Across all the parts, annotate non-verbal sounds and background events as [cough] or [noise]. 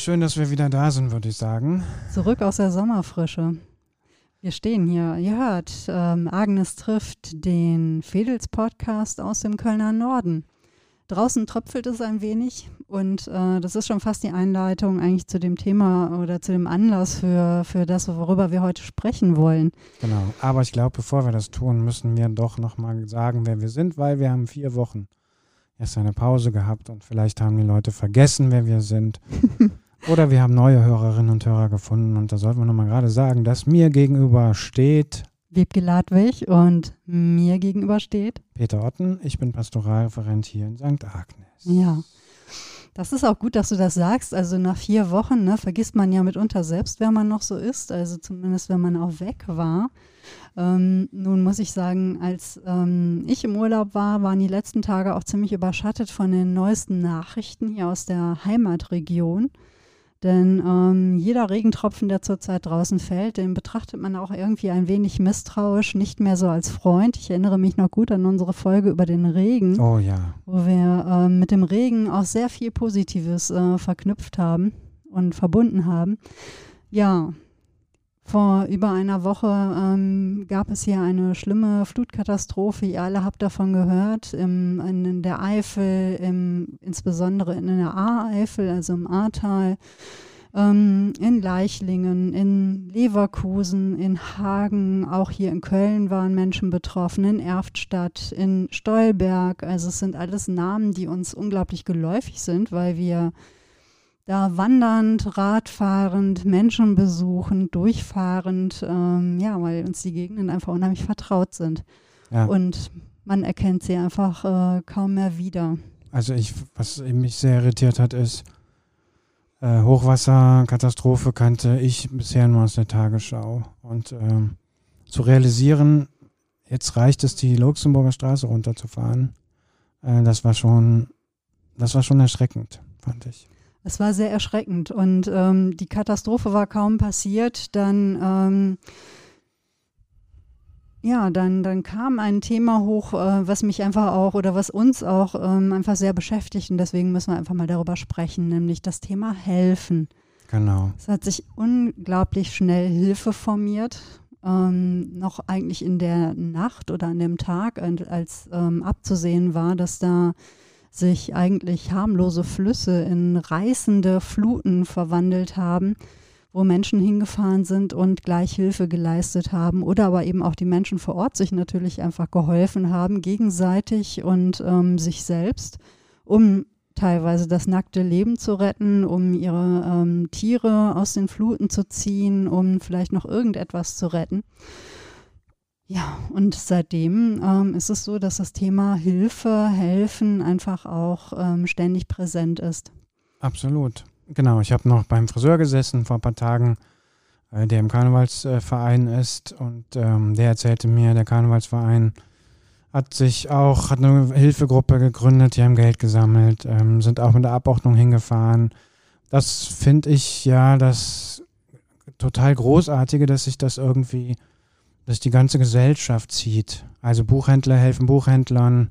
Schön, dass wir wieder da sind, würde ich sagen. Zurück aus der Sommerfrische. Wir stehen hier. Ihr hört, ähm, Agnes trifft den Fedels Podcast aus dem Kölner Norden. Draußen tröpfelt es ein wenig und äh, das ist schon fast die Einleitung eigentlich zu dem Thema oder zu dem Anlass für, für das, worüber wir heute sprechen wollen. Genau, aber ich glaube, bevor wir das tun, müssen wir doch nochmal sagen, wer wir sind, weil wir haben vier Wochen erst eine Pause gehabt und vielleicht haben die Leute vergessen, wer wir sind. [laughs] Oder wir haben neue Hörerinnen und Hörer gefunden und da sollten wir nochmal gerade sagen, dass mir gegenüber steht Wiebke Ladwig und mir gegenüber steht Peter Otten. Ich bin Pastoralreferent hier in St. Agnes. Ja. Das ist auch gut, dass du das sagst. Also nach vier Wochen ne, vergisst man ja mitunter selbst, wer man noch so ist. Also zumindest, wenn man auch weg war. Ähm, nun muss ich sagen, als ähm, ich im Urlaub war, waren die letzten Tage auch ziemlich überschattet von den neuesten Nachrichten hier aus der Heimatregion. Denn ähm, jeder Regentropfen, der zurzeit draußen fällt, den betrachtet man auch irgendwie ein wenig misstrauisch, nicht mehr so als Freund. Ich erinnere mich noch gut an unsere Folge über den Regen, oh, ja. wo wir ähm, mit dem Regen auch sehr viel Positives äh, verknüpft haben und verbunden haben. Ja, vor über einer Woche ähm, gab es hier eine schlimme Flutkatastrophe. Ihr alle habt davon gehört. Im, in der Eifel, im, insbesondere in der A-Eifel, also im Ahrtal, ähm, in Leichlingen, in Leverkusen, in Hagen, auch hier in Köln waren Menschen betroffen, in Erftstadt, in Stolberg. Also es sind alles Namen, die uns unglaublich geläufig sind, weil wir da wandernd, radfahrend, Menschen besuchend, durchfahrend, ähm, ja, weil uns die Gegenden einfach unheimlich vertraut sind. Ja. Und man erkennt sie einfach äh, kaum mehr wieder. Also ich, was mich sehr irritiert hat, ist, äh, Hochwasserkatastrophe kannte ich bisher nur aus der Tagesschau. Und ähm, zu realisieren, jetzt reicht es, die Luxemburger Straße runterzufahren, äh, das war schon, das war schon erschreckend, fand ich. Es war sehr erschreckend und ähm, die Katastrophe war kaum passiert. Dann, ähm, ja, dann, dann kam ein Thema hoch, äh, was mich einfach auch oder was uns auch ähm, einfach sehr beschäftigt und deswegen müssen wir einfach mal darüber sprechen, nämlich das Thema Helfen. Genau. Es hat sich unglaublich schnell Hilfe formiert. Ähm, noch eigentlich in der Nacht oder an dem Tag, als ähm, abzusehen war, dass da sich eigentlich harmlose Flüsse in reißende Fluten verwandelt haben, wo Menschen hingefahren sind und gleich Hilfe geleistet haben oder aber eben auch die Menschen vor Ort sich natürlich einfach geholfen haben, gegenseitig und ähm, sich selbst, um teilweise das nackte Leben zu retten, um ihre ähm, Tiere aus den Fluten zu ziehen, um vielleicht noch irgendetwas zu retten. Ja, und seitdem ähm, ist es so, dass das Thema Hilfe, Helfen einfach auch ähm, ständig präsent ist. Absolut. Genau, ich habe noch beim Friseur gesessen vor ein paar Tagen, äh, der im Karnevalsverein äh, ist und ähm, der erzählte mir, der Karnevalsverein hat sich auch, hat eine Hilfegruppe gegründet, die haben Geld gesammelt, ähm, sind auch mit der Abordnung hingefahren. Das finde ich ja das total Großartige, dass sich das irgendwie dass die ganze Gesellschaft zieht. Also Buchhändler helfen Buchhändlern,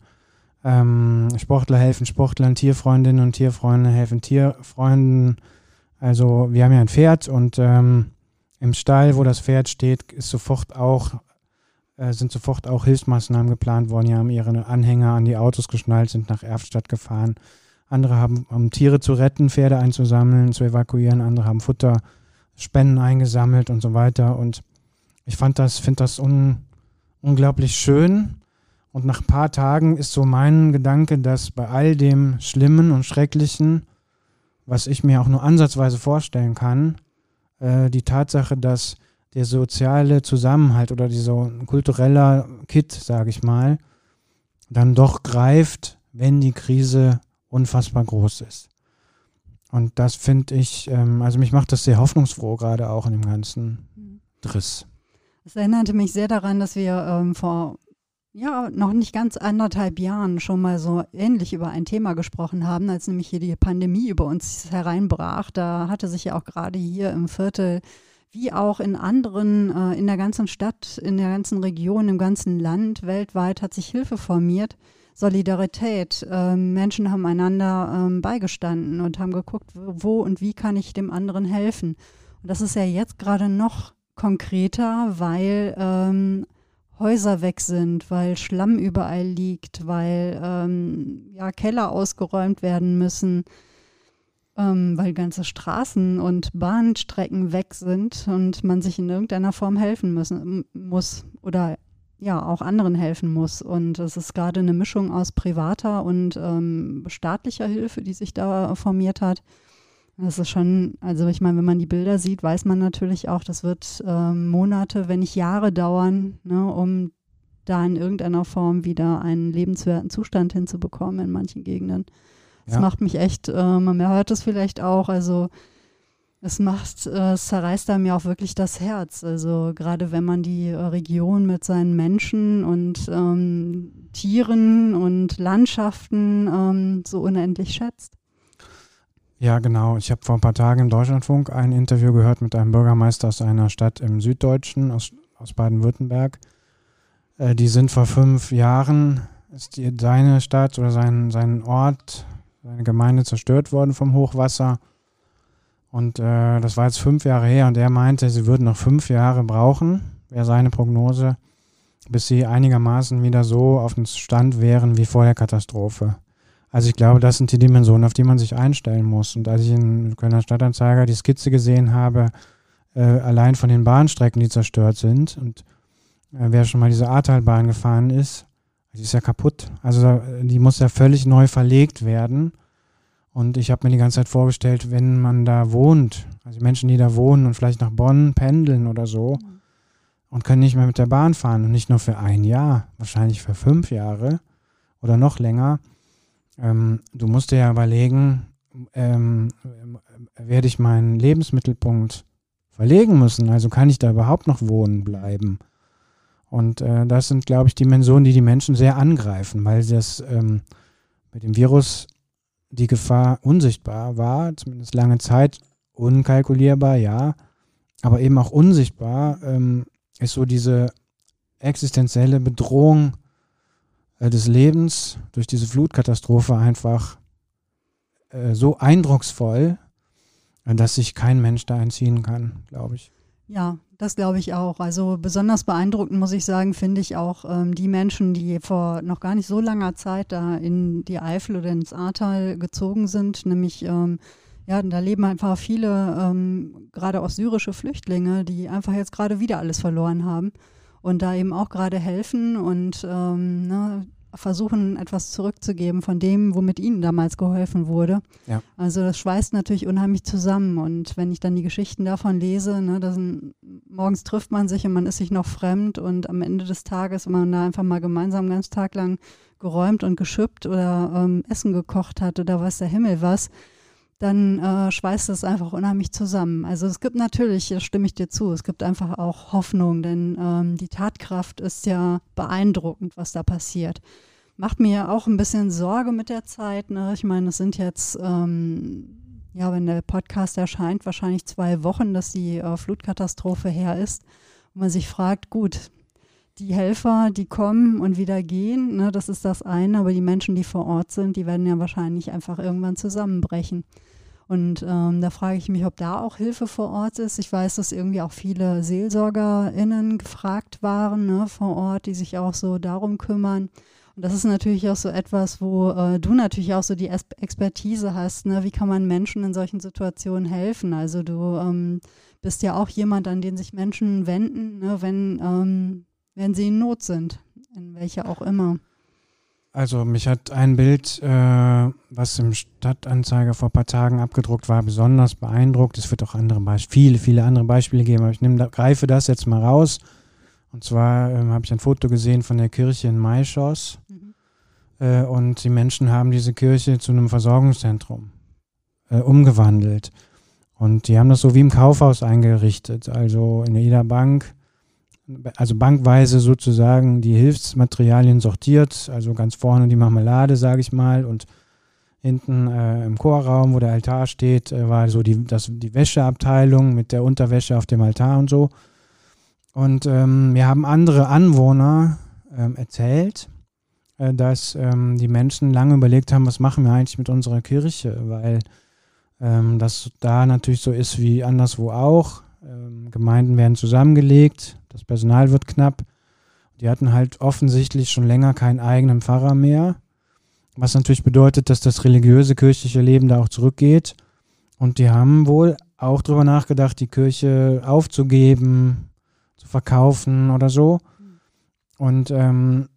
ähm, Sportler helfen Sportlern, Tierfreundinnen und Tierfreunde helfen Tierfreunden. Also wir haben ja ein Pferd und ähm, im Stall, wo das Pferd steht, ist sofort auch, äh, sind sofort auch Hilfsmaßnahmen geplant worden. Die haben ihre Anhänger an die Autos geschnallt, sind nach Erftstadt gefahren. Andere haben, um Tiere zu retten, Pferde einzusammeln, zu evakuieren. Andere haben Futter, Spenden eingesammelt und so weiter. Und ich fand das, finde das un, unglaublich schön. Und nach ein paar Tagen ist so mein Gedanke, dass bei all dem Schlimmen und Schrecklichen, was ich mir auch nur ansatzweise vorstellen kann, äh, die Tatsache, dass der soziale Zusammenhalt oder dieser kulturelle Kit, sage ich mal, dann doch greift, wenn die Krise unfassbar groß ist. Und das finde ich, ähm, also mich macht das sehr hoffnungsfroh, gerade auch in dem ganzen mhm. Driss. Es erinnerte mich sehr daran, dass wir ähm, vor ja, noch nicht ganz anderthalb Jahren schon mal so ähnlich über ein Thema gesprochen haben, als nämlich hier die Pandemie über uns hereinbrach. Da hatte sich ja auch gerade hier im Viertel wie auch in anderen, äh, in der ganzen Stadt, in der ganzen Region, im ganzen Land, weltweit hat sich Hilfe formiert Solidarität. Ähm, Menschen haben einander ähm, beigestanden und haben geguckt, wo und wie kann ich dem anderen helfen. Und das ist ja jetzt gerade noch konkreter, weil ähm, Häuser weg sind, weil Schlamm überall liegt, weil ähm, ja, Keller ausgeräumt werden müssen, ähm, weil ganze Straßen und Bahnstrecken weg sind und man sich in irgendeiner Form helfen müssen, muss oder ja auch anderen helfen muss. Und es ist gerade eine Mischung aus privater und ähm, staatlicher Hilfe, die sich da formiert hat. Das ist schon, also ich meine, wenn man die Bilder sieht, weiß man natürlich auch, das wird äh, Monate, wenn nicht Jahre dauern, ne, um da in irgendeiner Form wieder einen lebenswerten Zustand hinzubekommen in manchen Gegenden. Das ja. macht mich echt, äh, man hört es vielleicht auch, also es macht, äh, es zerreißt einem ja auch wirklich das Herz. Also gerade wenn man die äh, Region mit seinen Menschen und ähm, Tieren und Landschaften ähm, so unendlich schätzt. Ja, genau. Ich habe vor ein paar Tagen im Deutschlandfunk ein Interview gehört mit einem Bürgermeister aus einer Stadt im Süddeutschen, aus, aus Baden-Württemberg. Äh, die sind vor fünf Jahren, ist die, seine Stadt oder sein, sein Ort, seine Gemeinde zerstört worden vom Hochwasser. Und äh, das war jetzt fünf Jahre her und er meinte, sie würden noch fünf Jahre brauchen, wäre seine Prognose, bis sie einigermaßen wieder so auf dem Stand wären wie vor der Katastrophe. Also ich glaube, das sind die Dimensionen, auf die man sich einstellen muss. Und als ich in Kölner Stadtanzeiger die Skizze gesehen habe, äh, allein von den Bahnstrecken, die zerstört sind, und äh, wer schon mal diese Ahrtalbahn gefahren ist, die ist ja kaputt. Also die muss ja völlig neu verlegt werden. Und ich habe mir die ganze Zeit vorgestellt, wenn man da wohnt, also Menschen, die da wohnen und vielleicht nach Bonn pendeln oder so mhm. und können nicht mehr mit der Bahn fahren und nicht nur für ein Jahr, wahrscheinlich für fünf Jahre oder noch länger, ähm, du musst dir ja überlegen, ähm, werde ich meinen Lebensmittelpunkt verlegen müssen? Also kann ich da überhaupt noch wohnen bleiben? Und äh, das sind, glaube ich, Dimensionen, die die Menschen sehr angreifen, weil das ähm, mit dem Virus die Gefahr unsichtbar war, zumindest lange Zeit unkalkulierbar, ja, aber eben auch unsichtbar ähm, ist so diese existenzielle Bedrohung des Lebens durch diese Flutkatastrophe einfach äh, so eindrucksvoll, äh, dass sich kein Mensch da entziehen kann, glaube ich. Ja, das glaube ich auch. Also besonders beeindruckend muss ich sagen, finde ich auch ähm, die Menschen, die vor noch gar nicht so langer Zeit da in die Eifel oder ins Ahrtal gezogen sind, nämlich ähm, ja, da leben einfach viele, ähm, gerade auch syrische Flüchtlinge, die einfach jetzt gerade wieder alles verloren haben und da eben auch gerade helfen und ähm, ne, versuchen, etwas zurückzugeben von dem, womit ihnen damals geholfen wurde. Ja. Also das schweißt natürlich unheimlich zusammen. Und wenn ich dann die Geschichten davon lese, ne, dass morgens trifft man sich und man ist sich noch fremd und am Ende des Tages, wenn man da einfach mal gemeinsam einen ganzen Tag lang geräumt und geschüppt oder ähm, Essen gekocht hat oder was der Himmel was, dann äh, schweißt es einfach unheimlich zusammen. Also es gibt natürlich, da stimme ich dir zu, es gibt einfach auch Hoffnung, denn ähm, die Tatkraft ist ja beeindruckend, was da passiert. Macht mir auch ein bisschen Sorge mit der Zeit. Ne? Ich meine, es sind jetzt, ähm, ja, wenn der Podcast erscheint, wahrscheinlich zwei Wochen, dass die äh, Flutkatastrophe her ist. Und man sich fragt, gut, die Helfer, die kommen und wieder gehen, ne, das ist das eine, aber die Menschen, die vor Ort sind, die werden ja wahrscheinlich einfach irgendwann zusammenbrechen. Und ähm, da frage ich mich, ob da auch Hilfe vor Ort ist. Ich weiß, dass irgendwie auch viele SeelsorgerInnen gefragt waren ne, vor Ort, die sich auch so darum kümmern. Und das ist natürlich auch so etwas, wo äh, du natürlich auch so die Expertise hast. Ne? Wie kann man Menschen in solchen Situationen helfen? Also du ähm, bist ja auch jemand, an den sich Menschen wenden, ne? wenn, ähm, wenn sie in Not sind, in welcher auch immer. Also mich hat ein Bild, äh, was im Stadtanzeiger vor ein paar Tagen abgedruckt war, besonders beeindruckt. Es wird auch andere Beispiele, viele, viele andere Beispiele geben, aber ich nehm, greife das jetzt mal raus. Und zwar ähm, habe ich ein Foto gesehen von der Kirche in Maischoss. Mhm. Äh, und die Menschen haben diese Kirche zu einem Versorgungszentrum äh, umgewandelt. Und die haben das so wie im Kaufhaus eingerichtet. Also in jeder Bank also bankweise sozusagen die Hilfsmaterialien sortiert, also ganz vorne die Marmelade, sage ich mal, und hinten äh, im Chorraum, wo der Altar steht, äh, war so die, das, die Wäscheabteilung mit der Unterwäsche auf dem Altar und so. Und ähm, mir haben andere Anwohner ähm, erzählt, äh, dass ähm, die Menschen lange überlegt haben, was machen wir eigentlich mit unserer Kirche, weil ähm, das da natürlich so ist wie anderswo auch. Ähm, Gemeinden werden zusammengelegt, das Personal wird knapp. Die hatten halt offensichtlich schon länger keinen eigenen Pfarrer mehr, was natürlich bedeutet, dass das religiöse kirchliche Leben da auch zurückgeht. Und die haben wohl auch darüber nachgedacht, die Kirche aufzugeben, zu verkaufen oder so. Und ähm,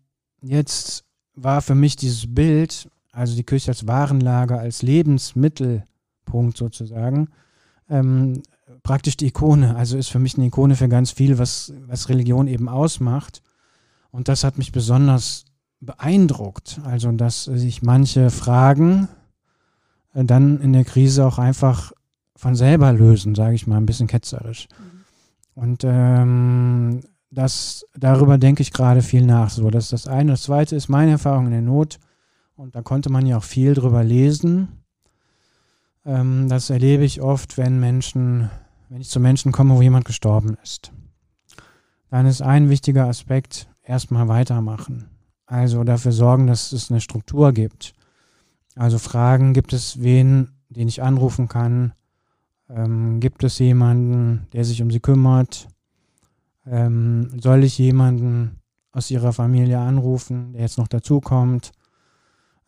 jetzt war für mich dieses Bild, also die Kirche als Warenlager, als Lebensmittelpunkt sozusagen, ähm, praktisch die Ikone. Also ist für mich eine Ikone für ganz viel, was, was Religion eben ausmacht. Und das hat mich besonders beeindruckt. Also, dass sich manche Fragen äh, dann in der Krise auch einfach von selber lösen, sage ich mal, ein bisschen ketzerisch. Mhm. Und ähm, das, darüber denke ich gerade viel nach. So, das ist das eine. Das zweite ist meine Erfahrung in der Not. Und da konnte man ja auch viel drüber lesen. Ähm, das erlebe ich oft, wenn Menschen, wenn ich zu Menschen komme, wo jemand gestorben ist. Dann ist ein wichtiger Aspekt, erstmal weitermachen. Also dafür sorgen, dass es eine Struktur gibt. Also fragen, gibt es wen, den ich anrufen kann? Ähm, gibt es jemanden, der sich um sie kümmert? Ähm, soll ich jemanden aus ihrer Familie anrufen, der jetzt noch dazukommt?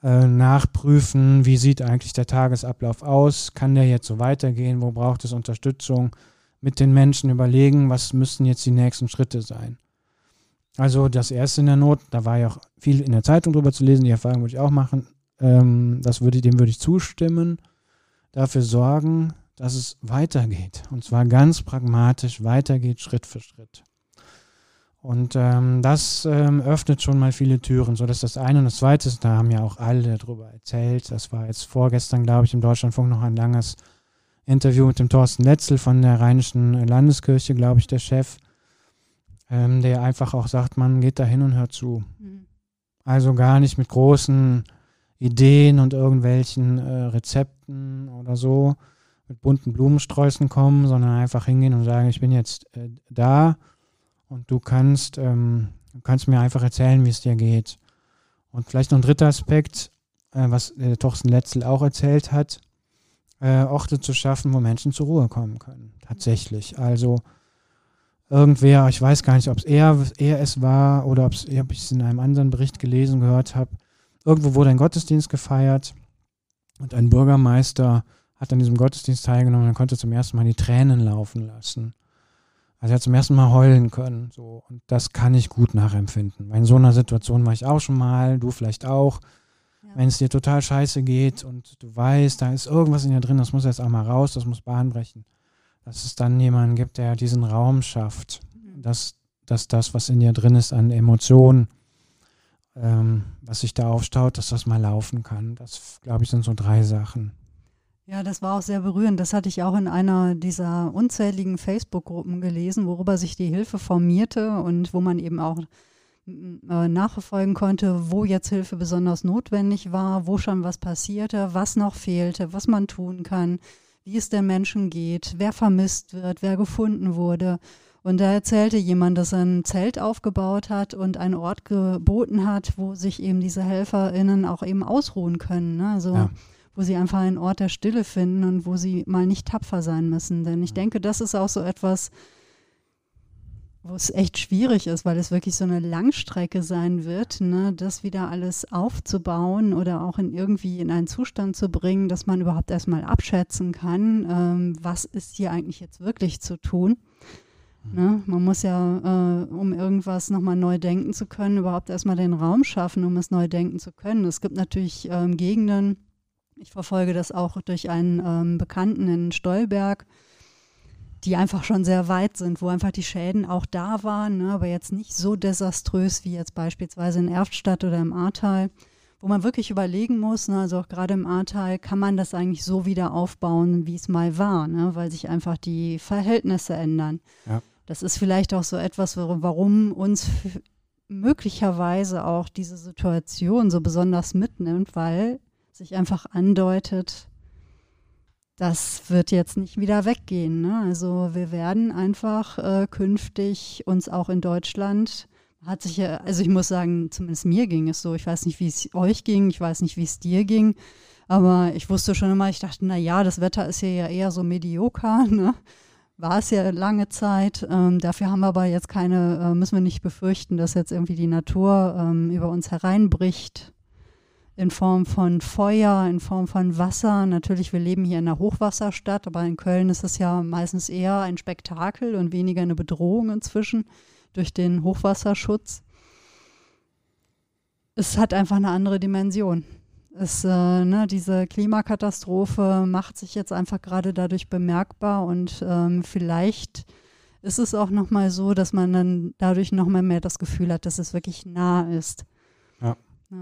Äh, nachprüfen, wie sieht eigentlich der Tagesablauf aus? Kann der jetzt so weitergehen? Wo braucht es Unterstützung? Mit den Menschen überlegen, was müssten jetzt die nächsten Schritte sein? Also das erste in der Not, da war ja auch viel in der Zeitung drüber zu lesen, die Erfahrung würde ich auch machen. Ähm, das würde, dem würde ich zustimmen. Dafür sorgen, dass es weitergeht. Und zwar ganz pragmatisch weitergeht, Schritt für Schritt. Und ähm, das ähm, öffnet schon mal viele Türen. So, das ist das eine. Und das zweite ist, da haben ja auch alle darüber erzählt. Das war jetzt vorgestern, glaube ich, im Deutschlandfunk noch ein langes Interview mit dem Thorsten Letzel von der Rheinischen Landeskirche, glaube ich, der Chef ähm, der einfach auch sagt, man geht da hin und hört zu. Mhm. Also gar nicht mit großen Ideen und irgendwelchen äh, Rezepten oder so mit bunten Blumensträußen kommen, sondern einfach hingehen und sagen, ich bin jetzt äh, da und du kannst, ähm, kannst mir einfach erzählen, wie es dir geht. Und vielleicht noch ein dritter Aspekt, äh, was der Torsten Letzel auch erzählt hat, äh, Orte zu schaffen, wo Menschen zur Ruhe kommen können. Tatsächlich. Also irgendwer, ich weiß gar nicht, ob es er, er es war oder ob ich es in einem anderen Bericht gelesen gehört habe. Irgendwo wurde ein Gottesdienst gefeiert und ein Bürgermeister hat an diesem Gottesdienst teilgenommen und konnte zum ersten Mal die Tränen laufen lassen. Also er hat zum ersten Mal heulen können. So. Und das kann ich gut nachempfinden. In so einer Situation war ich auch schon mal, du vielleicht auch. Ja. Wenn es dir total scheiße geht und du weißt, da ist irgendwas in dir drin, das muss jetzt auch mal raus, das muss Bahn brechen dass es dann jemanden gibt, der diesen Raum schafft, mhm. dass, dass das, was in dir drin ist an Emotionen, ähm, was sich da aufstaut, dass das mal laufen kann. Das, glaube ich, sind so drei Sachen. Ja, das war auch sehr berührend. Das hatte ich auch in einer dieser unzähligen Facebook-Gruppen gelesen, worüber sich die Hilfe formierte und wo man eben auch äh, nachverfolgen konnte, wo jetzt Hilfe besonders notwendig war, wo schon was passierte, was noch fehlte, was man tun kann wie es den Menschen geht, wer vermisst wird, wer gefunden wurde. Und da erzählte jemand, dass er ein Zelt aufgebaut hat und einen Ort geboten hat, wo sich eben diese HelferInnen auch eben ausruhen können. Ne? Also ja. Wo sie einfach einen Ort der Stille finden und wo sie mal nicht tapfer sein müssen. Denn ich denke, das ist auch so etwas, wo es echt schwierig ist, weil es wirklich so eine Langstrecke sein wird, ne, das wieder alles aufzubauen oder auch in irgendwie in einen Zustand zu bringen, dass man überhaupt erstmal abschätzen kann, ähm, was ist hier eigentlich jetzt wirklich zu tun. Mhm. Ne? Man muss ja, äh, um irgendwas nochmal neu denken zu können, überhaupt erstmal den Raum schaffen, um es neu denken zu können. Es gibt natürlich ähm, Gegenden, ich verfolge das auch durch einen ähm, Bekannten in Stolberg, die einfach schon sehr weit sind, wo einfach die Schäden auch da waren, ne, aber jetzt nicht so desaströs wie jetzt beispielsweise in Erftstadt oder im Ahrtal, wo man wirklich überlegen muss, ne, also auch gerade im Ahrtal, kann man das eigentlich so wieder aufbauen, wie es mal war, ne, weil sich einfach die Verhältnisse ändern. Ja. Das ist vielleicht auch so etwas, warum uns möglicherweise auch diese Situation so besonders mitnimmt, weil sich einfach andeutet, das wird jetzt nicht wieder weggehen. Ne? Also wir werden einfach äh, künftig uns auch in Deutschland, hat sich ja, also ich muss sagen, zumindest mir ging es so. Ich weiß nicht, wie es euch ging, ich weiß nicht, wie es dir ging. Aber ich wusste schon immer, ich dachte, na ja, das Wetter ist hier ja eher so medioker, [laughs] ne? War es ja lange Zeit. Ähm, dafür haben wir aber jetzt keine, äh, müssen wir nicht befürchten, dass jetzt irgendwie die Natur ähm, über uns hereinbricht in Form von Feuer, in Form von Wasser. Natürlich, wir leben hier in einer Hochwasserstadt, aber in Köln ist es ja meistens eher ein Spektakel und weniger eine Bedrohung inzwischen durch den Hochwasserschutz. Es hat einfach eine andere Dimension. Es, äh, ne, diese Klimakatastrophe macht sich jetzt einfach gerade dadurch bemerkbar und ähm, vielleicht ist es auch nochmal so, dass man dann dadurch nochmal mehr das Gefühl hat, dass es wirklich nah ist.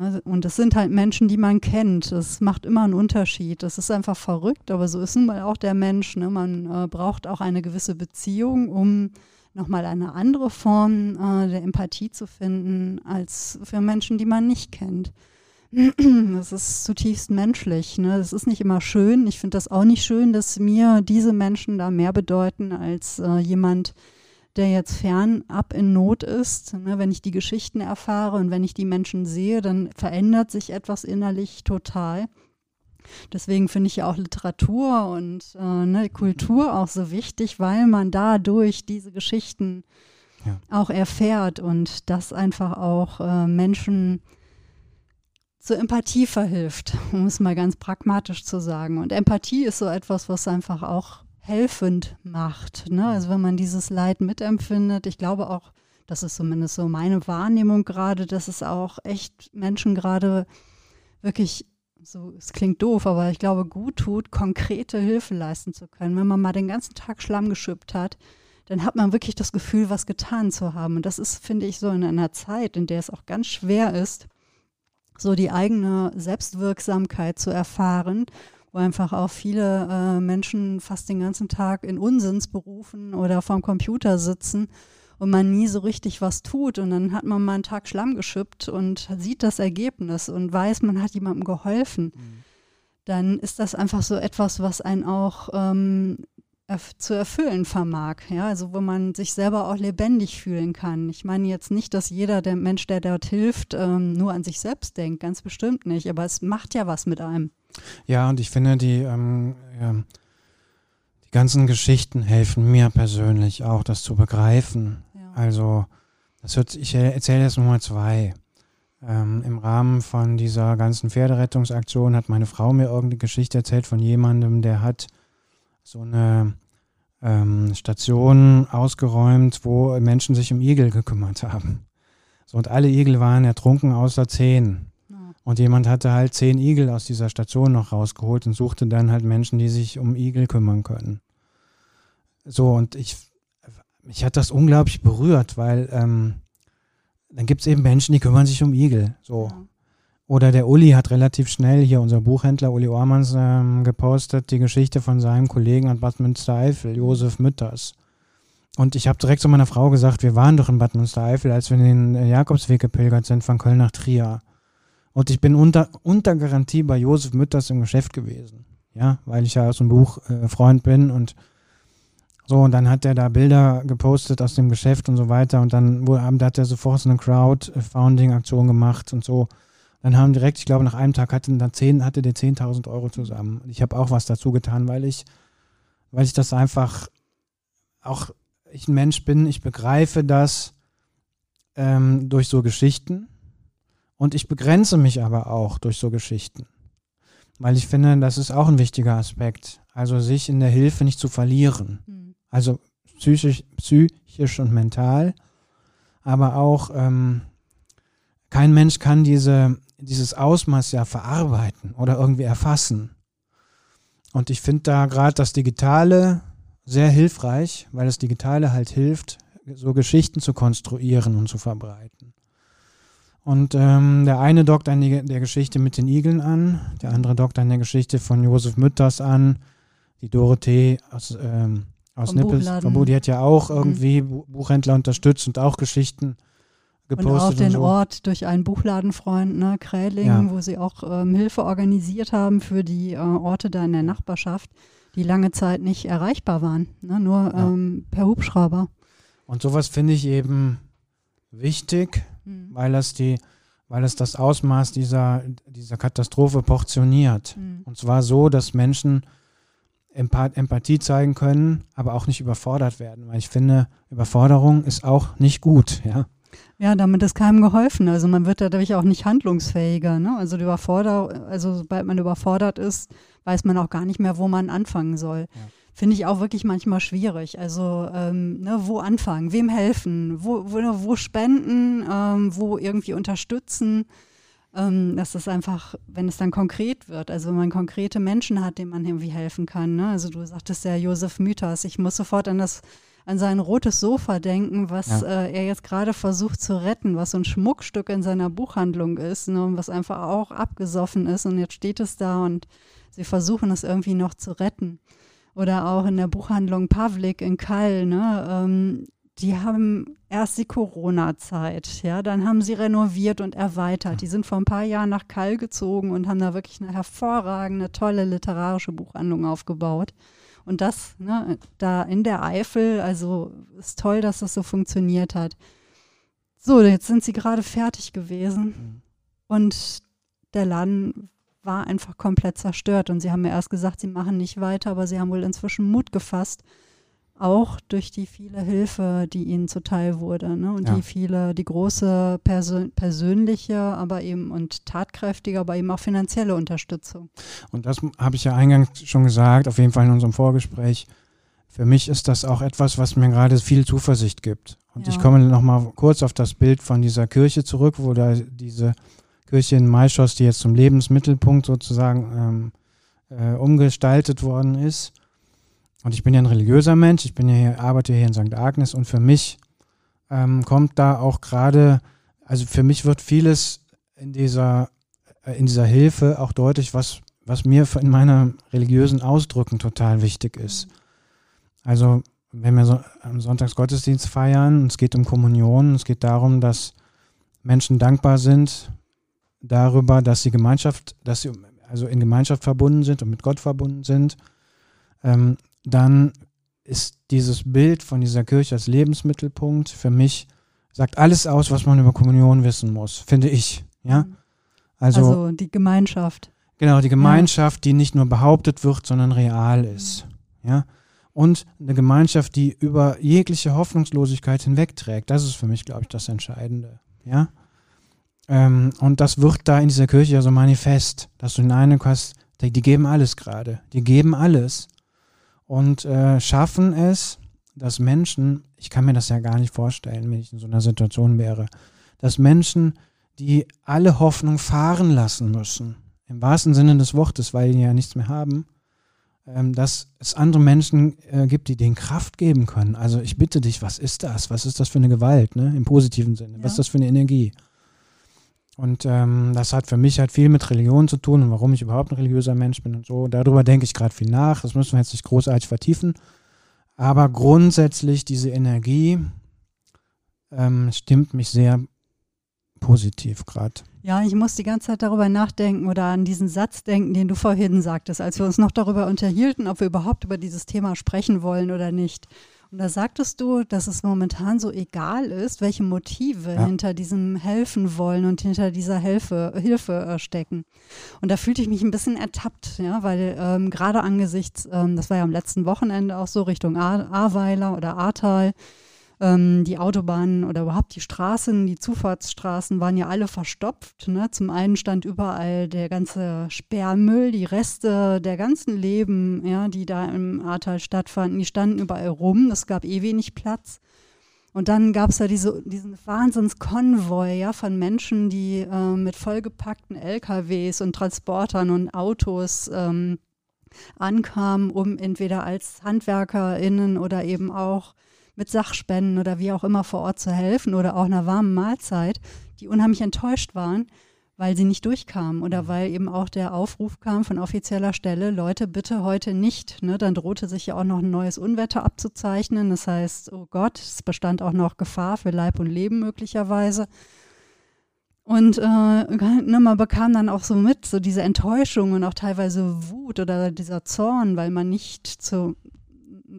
Ja. Und es sind halt Menschen, die man kennt. Es macht immer einen Unterschied. Es ist einfach verrückt, aber so ist nun mal auch der Mensch. Ne? Man äh, braucht auch eine gewisse Beziehung, um nochmal eine andere Form äh, der Empathie zu finden, als für Menschen, die man nicht kennt. [clears throat] Das ist zutiefst menschlich. Ne? Das ist nicht immer schön. Ich finde das auch nicht schön, dass mir diese Menschen da mehr bedeuten als äh, jemand, der jetzt fernab in Not ist. Ne? Wenn ich die Geschichten erfahre und wenn ich die Menschen sehe, dann verändert sich etwas innerlich total. Deswegen finde ich ja auch Literatur und äh, ne, Kultur auch so wichtig, weil man dadurch diese Geschichten ja. auch erfährt und das einfach auch äh, Menschen zur Empathie verhilft, um es mal ganz pragmatisch zu sagen. Und Empathie ist so etwas, was einfach auch helfend macht. Ne? Also wenn man dieses Leid mitempfindet, ich glaube auch, das ist zumindest so meine Wahrnehmung gerade, dass es auch echt Menschen gerade wirklich, so es klingt doof, aber ich glaube, gut tut, konkrete Hilfe leisten zu können. Wenn man mal den ganzen Tag Schlamm geschüppt hat, dann hat man wirklich das Gefühl, was getan zu haben. Und das ist, finde ich, so in einer Zeit, in der es auch ganz schwer ist, so die eigene Selbstwirksamkeit zu erfahren, wo einfach auch viele äh, Menschen fast den ganzen Tag in Unsinnsberufen oder vorm Computer sitzen und man nie so richtig was tut und dann hat man mal einen Tag Schlamm geschüppt und sieht das Ergebnis und weiß, man hat jemandem geholfen. Mhm. Dann ist das einfach so etwas, was einen auch ähm, erf zu erfüllen vermag. Ja, also wo man sich selber auch lebendig fühlen kann. Ich meine jetzt nicht, dass jeder der Mensch, der dort hilft, ähm, nur an sich selbst denkt, ganz bestimmt nicht. Aber es macht ja was mit einem. Ja, und ich finde, die, ähm, ja, die ganzen Geschichten helfen mir persönlich auch, das zu begreifen. Ja. Also, das wird, ich erzähle jetzt nur mal zwei. Ähm, Im Rahmen von dieser ganzen Pferderettungsaktion hat meine Frau mir irgendeine Geschichte erzählt von jemandem, der hat so eine ähm, Station ausgeräumt, wo Menschen sich um Igel gekümmert haben. So, und alle Igel waren ertrunken außer zehn. Und jemand hatte halt zehn Igel aus dieser Station noch rausgeholt und suchte dann halt Menschen, die sich um Igel kümmern können. So, und ich, mich hat das unglaublich berührt, weil ähm, dann gibt es eben Menschen, die kümmern sich um Igel. So. Ja. Oder der Uli hat relativ schnell hier, unser Buchhändler Uli Ormans, ähm, gepostet, die Geschichte von seinem Kollegen an Bad Münstereifel, Josef Mütters. Und ich habe direkt zu meiner Frau gesagt, wir waren doch in Bad Münstereifel, als wir den Jakobsweg gepilgert sind von Köln nach Trier. Und ich bin unter, unter Garantie bei Josef Mütters im Geschäft gewesen. Ja, weil ich ja aus dem Buch äh, Freund bin und so, und dann hat er da Bilder gepostet aus dem Geschäft und so weiter. Und dann wo, hat er sofort so eine Crowdfunding-Aktion gemacht und so. Dann haben direkt, ich glaube, nach einem Tag hatten dann zehn, hatte der 10.000 Euro zusammen. Ich habe auch was dazu getan, weil ich, weil ich das einfach auch ich ein Mensch bin, ich begreife das ähm, durch so Geschichten und ich begrenze mich aber auch durch so Geschichten. Weil ich finde, das ist auch ein wichtiger Aspekt. Also sich in der Hilfe nicht zu verlieren. Mhm. Also psychisch, psychisch und mental. Aber auch ähm, kein Mensch kann diese, dieses Ausmaß ja verarbeiten oder irgendwie erfassen. Und ich finde da gerade das Digitale sehr hilfreich, weil das Digitale halt hilft, so Geschichten zu konstruieren und zu verbreiten. Und ähm, der eine dockt an die, der Geschichte mit den Igeln an, der andere dockt an der Geschichte von Josef Mütters an, die Dorothee aus, ähm, aus Nippes, die hat ja auch mhm. irgendwie mhm. Buchhändler unterstützt und auch Geschichten gepostet. Und auch den und so. Ort durch einen Buchladenfreund, ne, Kräling, ja. wo sie auch ähm, Hilfe organisiert haben für die äh, Orte da in der Nachbarschaft, die lange Zeit nicht erreichbar waren, ne, nur ja. ähm, per Hubschrauber. Und sowas finde ich eben wichtig, mhm. weil es die, weil es das Ausmaß dieser, dieser Katastrophe portioniert. Mhm. Und zwar so, dass Menschen Empathie zeigen können, aber auch nicht überfordert werden. Weil ich finde, Überforderung ist auch nicht gut, ja. Ja, damit ist keinem geholfen. Also man wird dadurch auch nicht handlungsfähiger. Ne? Also die Überforder also sobald man überfordert ist, weiß man auch gar nicht mehr, wo man anfangen soll. Ja. Finde ich auch wirklich manchmal schwierig. Also ähm, ne, wo anfangen, wem helfen, wo, wo, wo spenden, ähm, wo irgendwie unterstützen. Ähm, das ist einfach, wenn es dann konkret wird, also wenn man konkrete Menschen hat, denen man irgendwie helfen kann. Ne? Also du sagtest ja Josef Mythos, ich muss sofort an das an sein rotes Sofa denken, was ja. äh, er jetzt gerade versucht zu retten, was so ein Schmuckstück in seiner Buchhandlung ist ne, und was einfach auch abgesoffen ist und jetzt steht es da und sie versuchen es irgendwie noch zu retten. Oder auch in der Buchhandlung Pavlik in Kall, ne, ähm, die haben erst die Corona-Zeit, ja, dann haben sie renoviert und erweitert. Die sind vor ein paar Jahren nach Kall gezogen und haben da wirklich eine hervorragende, tolle literarische Buchhandlung aufgebaut. Und das, ne, da in der Eifel, also ist toll, dass das so funktioniert hat. So, jetzt sind sie gerade fertig gewesen mhm. und der Laden war einfach komplett zerstört. Und sie haben mir erst gesagt, sie machen nicht weiter, aber sie haben wohl inzwischen Mut gefasst auch durch die viele Hilfe, die ihnen zuteil wurde ne? und ja. die viele, die große Persön persönliche, aber eben und tatkräftige, aber eben auch finanzielle Unterstützung. Und das habe ich ja eingangs schon gesagt, auf jeden Fall in unserem Vorgespräch. Für mich ist das auch etwas, was mir gerade viel Zuversicht gibt. Und ja. ich komme nochmal kurz auf das Bild von dieser Kirche zurück, wo da diese Kirche in Maischoss, die jetzt zum Lebensmittelpunkt sozusagen ähm, äh, umgestaltet worden ist und ich bin ja ein religiöser Mensch, ich bin ja hier, arbeite hier in St. Agnes und für mich ähm, kommt da auch gerade, also für mich wird vieles in dieser, äh, in dieser Hilfe auch deutlich, was, was mir in meiner religiösen Ausdrücken total wichtig ist. Also wenn wir so am Sonntagsgottesdienst feiern, es geht um Kommunion, es geht darum, dass Menschen dankbar sind darüber, dass sie Gemeinschaft, dass sie also in Gemeinschaft verbunden sind und mit Gott verbunden sind. Ähm, dann ist dieses Bild von dieser Kirche als Lebensmittelpunkt für mich, sagt alles aus, was man über Kommunion wissen muss, finde ich. Ja? Mhm. Also, also die Gemeinschaft. Genau, die Gemeinschaft, die nicht nur behauptet wird, sondern real ist. Mhm. Ja? Und eine Gemeinschaft, die über jegliche Hoffnungslosigkeit hinwegträgt. Das ist für mich, glaube ich, das Entscheidende. Ja? Ähm, und das wird da in dieser Kirche ja so manifest, dass du den Eindruck hast, die, die geben alles gerade. Die geben alles und äh, schaffen es, dass Menschen, ich kann mir das ja gar nicht vorstellen, wenn ich in so einer Situation wäre, dass Menschen, die alle Hoffnung fahren lassen müssen, im wahrsten Sinne des Wortes, weil die ja nichts mehr haben, ähm, dass es andere Menschen äh, gibt, die denen Kraft geben können. Also ich bitte dich, was ist das? Was ist das für eine Gewalt, ne? im positiven Sinne? Ja. Was ist das für eine Energie? Und ähm, das hat für mich halt viel mit Religion zu tun und warum ich überhaupt ein religiöser Mensch bin und so. Darüber denke ich gerade viel nach. Das müssen wir jetzt nicht großartig vertiefen. Aber grundsätzlich diese Energie ähm, stimmt mich sehr positiv gerade. Ja, ich muss die ganze Zeit darüber nachdenken oder an diesen Satz denken, den du vorhin sagtest, als wir uns noch darüber unterhielten, ob wir überhaupt über dieses Thema sprechen wollen oder nicht. Und da sagtest du, dass es momentan so egal ist, welche Motive ja. hinter diesem Helfen wollen und hinter dieser Hilfe, Hilfe äh, stecken. Und da fühlte ich mich ein bisschen ertappt, ja, weil ähm, gerade angesichts, ähm, das war ja am letzten Wochenende auch so Richtung Ahrweiler oder Ahrtal, ähm, die Autobahnen oder überhaupt die Straßen, die Zufahrtsstraßen waren ja alle verstopft. Ne? Zum einen stand überall der ganze Sperrmüll, die Reste der ganzen Leben, ja, die da im Ahrtal stattfanden, die standen überall rum. Es gab eh wenig Platz. Und dann gab es ja diese, diesen Wahnsinnskonvoi ja, von Menschen, die äh, mit vollgepackten LKWs und Transportern und Autos ähm, ankamen, um entweder als HandwerkerInnen oder eben auch mit Sachspenden oder wie auch immer vor Ort zu helfen oder auch einer warmen Mahlzeit, die unheimlich enttäuscht waren, weil sie nicht durchkamen oder mhm. weil eben auch der Aufruf kam von offizieller Stelle, Leute, bitte heute nicht. Ne? Dann drohte sich ja auch noch ein neues Unwetter abzuzeichnen. Das heißt, oh Gott, es bestand auch noch Gefahr für Leib und Leben möglicherweise. Und äh, ne, man bekam dann auch so mit, so diese Enttäuschung und auch teilweise Wut oder dieser Zorn, weil man nicht zu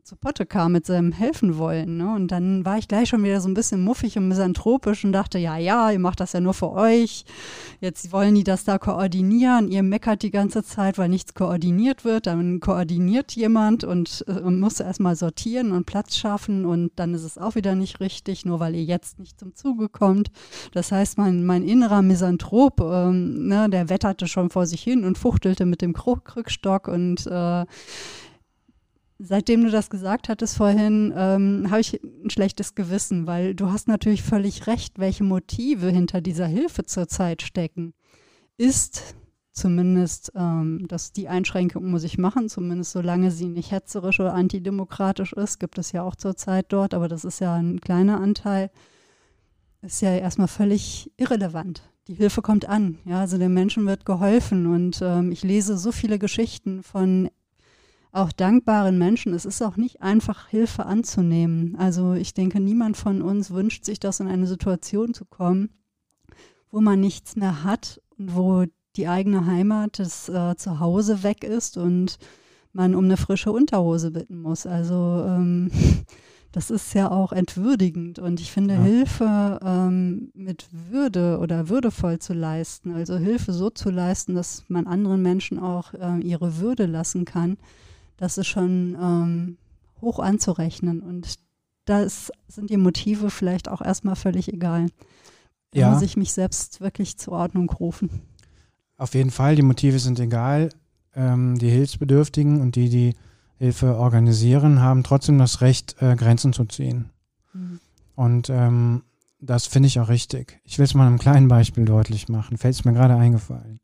zu Potte kam mit seinem helfen wollen. Ne? Und dann war ich gleich schon wieder so ein bisschen muffig und misanthropisch und dachte, ja, ja, ihr macht das ja nur für euch. Jetzt wollen die das da koordinieren. Ihr meckert die ganze Zeit, weil nichts koordiniert wird. Dann koordiniert jemand und äh, muss erstmal sortieren und Platz schaffen und dann ist es auch wieder nicht richtig, nur weil ihr jetzt nicht zum Zuge kommt. Das heißt, mein, mein innerer Misanthrop, ähm, ne, der wetterte schon vor sich hin und fuchtelte mit dem Krückstock und äh, seitdem du das gesagt hattest vorhin, ähm, habe ich ein schlechtes Gewissen, weil du hast natürlich völlig recht, welche Motive hinter dieser Hilfe zurzeit stecken. Ist zumindest, ähm, dass die Einschränkung muss ich machen, zumindest solange sie nicht hetzerisch oder antidemokratisch ist, gibt es ja auch zurzeit dort, aber das ist ja ein kleiner Anteil, ist ja erstmal völlig irrelevant. Die Hilfe kommt an, ja, also den Menschen wird geholfen und ähm, ich lese so viele Geschichten von auch dankbaren Menschen. Es ist auch nicht einfach, Hilfe anzunehmen. Also ich denke, niemand von uns wünscht sich das in eine Situation zu kommen, wo man nichts mehr hat und wo die eigene Heimat, das äh, Zuhause weg ist und man um eine frische Unterhose bitten muss. Also ähm, [laughs] das ist ja auch entwürdigend und ich finde ja. Hilfe ähm, mit Würde oder würdevoll zu leisten, also Hilfe so zu leisten, dass man anderen Menschen auch äh, ihre Würde lassen kann, das ist schon ähm, hoch anzurechnen. Und das sind die Motive vielleicht auch erstmal völlig egal. Da ja. muss ich mich selbst wirklich zur Ordnung rufen. Auf jeden Fall, die Motive sind egal. Ähm, die Hilfsbedürftigen und die, die Hilfe organisieren, haben trotzdem das Recht, äh, Grenzen zu ziehen. Mhm. Und ähm, das finde ich auch richtig. Ich will es mal einem kleinen Beispiel deutlich machen. Fällt es mir gerade eingefallen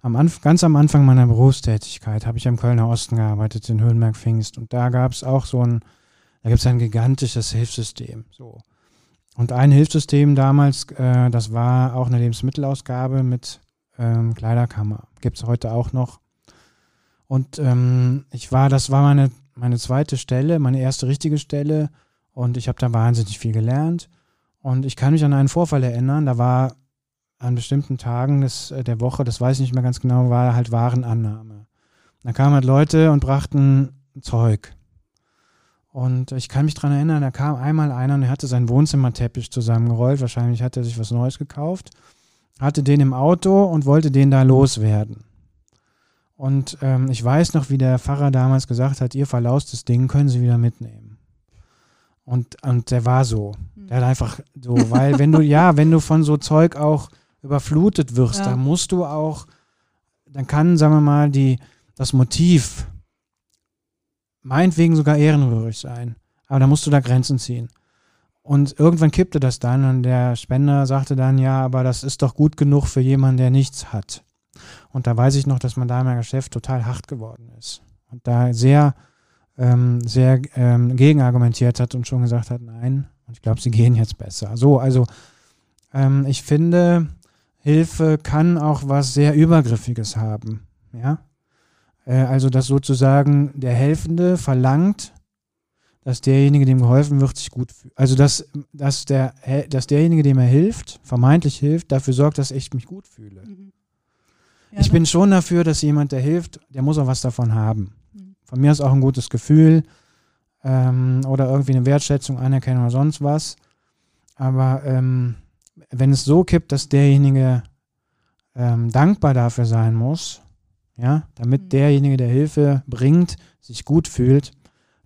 am Anf ganz am Anfang meiner Berufstätigkeit habe ich im Kölner Osten gearbeitet, in Höhenberg-Pfingst. Und da gab es auch so ein, da gibt es ein gigantisches Hilfssystem. So. Und ein Hilfssystem damals, äh, das war auch eine Lebensmittelausgabe mit ähm, Kleiderkammer. Gibt es heute auch noch. Und ähm, ich war, das war meine, meine zweite Stelle, meine erste richtige Stelle. Und ich habe da wahnsinnig viel gelernt. Und ich kann mich an einen Vorfall erinnern, da war an bestimmten Tagen des, äh, der Woche, das weiß ich nicht mehr ganz genau, war halt Warenannahme. Da kamen halt Leute und brachten Zeug. Und ich kann mich daran erinnern, da kam einmal einer und er hatte seinen Wohnzimmerteppich zusammengerollt. Wahrscheinlich hat er sich was Neues gekauft. Hatte den im Auto und wollte den da loswerden. Und ähm, ich weiß noch, wie der Pfarrer damals gesagt hat, ihr verlaustes Ding können Sie wieder mitnehmen. Und, und der war so. Der hat einfach so, weil wenn du, ja, wenn du von so Zeug auch überflutet wirst, ja. dann musst du auch, dann kann, sagen wir mal, die, das Motiv meinetwegen sogar ehrenrührig sein. Aber da musst du da Grenzen ziehen. Und irgendwann kippte das dann und der Spender sagte dann, ja, aber das ist doch gut genug für jemanden, der nichts hat. Und da weiß ich noch, dass man da im Geschäft total hart geworden ist. Und da sehr, ähm, sehr ähm, gegenargumentiert hat und schon gesagt hat, nein, und ich glaube, sie gehen jetzt besser. So, also ähm, ich finde, Hilfe kann auch was sehr Übergriffiges haben. Ja? Äh, also, dass sozusagen der Helfende verlangt, dass derjenige, dem geholfen wird, sich gut fühlt. Also, dass, dass, der, dass derjenige, dem er hilft, vermeintlich hilft, dafür sorgt, dass ich mich gut fühle. Mhm. Ja, ich bin schon dafür, dass jemand, der hilft, der muss auch was davon haben. Mhm. Von mir ist auch ein gutes Gefühl ähm, oder irgendwie eine Wertschätzung, Anerkennung oder sonst was. Aber ähm, wenn es so kippt, dass derjenige ähm, dankbar dafür sein muss, ja, damit mhm. derjenige, der Hilfe bringt, sich gut fühlt,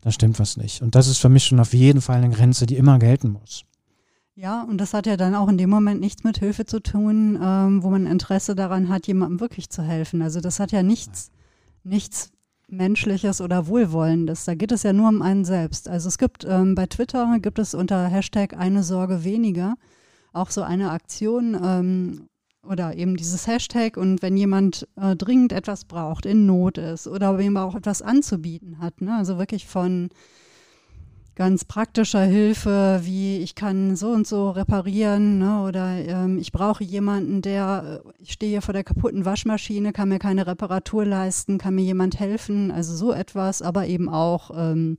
dann stimmt was nicht. Und das ist für mich schon auf jeden Fall eine Grenze, die immer gelten muss. Ja, und das hat ja dann auch in dem Moment nichts mit Hilfe zu tun, ähm, wo man Interesse daran hat, jemandem wirklich zu helfen. Also das hat ja nichts, nichts Menschliches oder Wohlwollendes. Da geht es ja nur um einen selbst. Also es gibt ähm, bei Twitter gibt es unter Hashtag eine Sorge weniger auch so eine Aktion ähm, oder eben dieses Hashtag und wenn jemand äh, dringend etwas braucht, in Not ist oder wem auch etwas anzubieten hat, ne? also wirklich von ganz praktischer Hilfe, wie ich kann so und so reparieren ne? oder ähm, ich brauche jemanden, der, äh, ich stehe vor der kaputten Waschmaschine, kann mir keine Reparatur leisten, kann mir jemand helfen, also so etwas, aber eben auch ähm,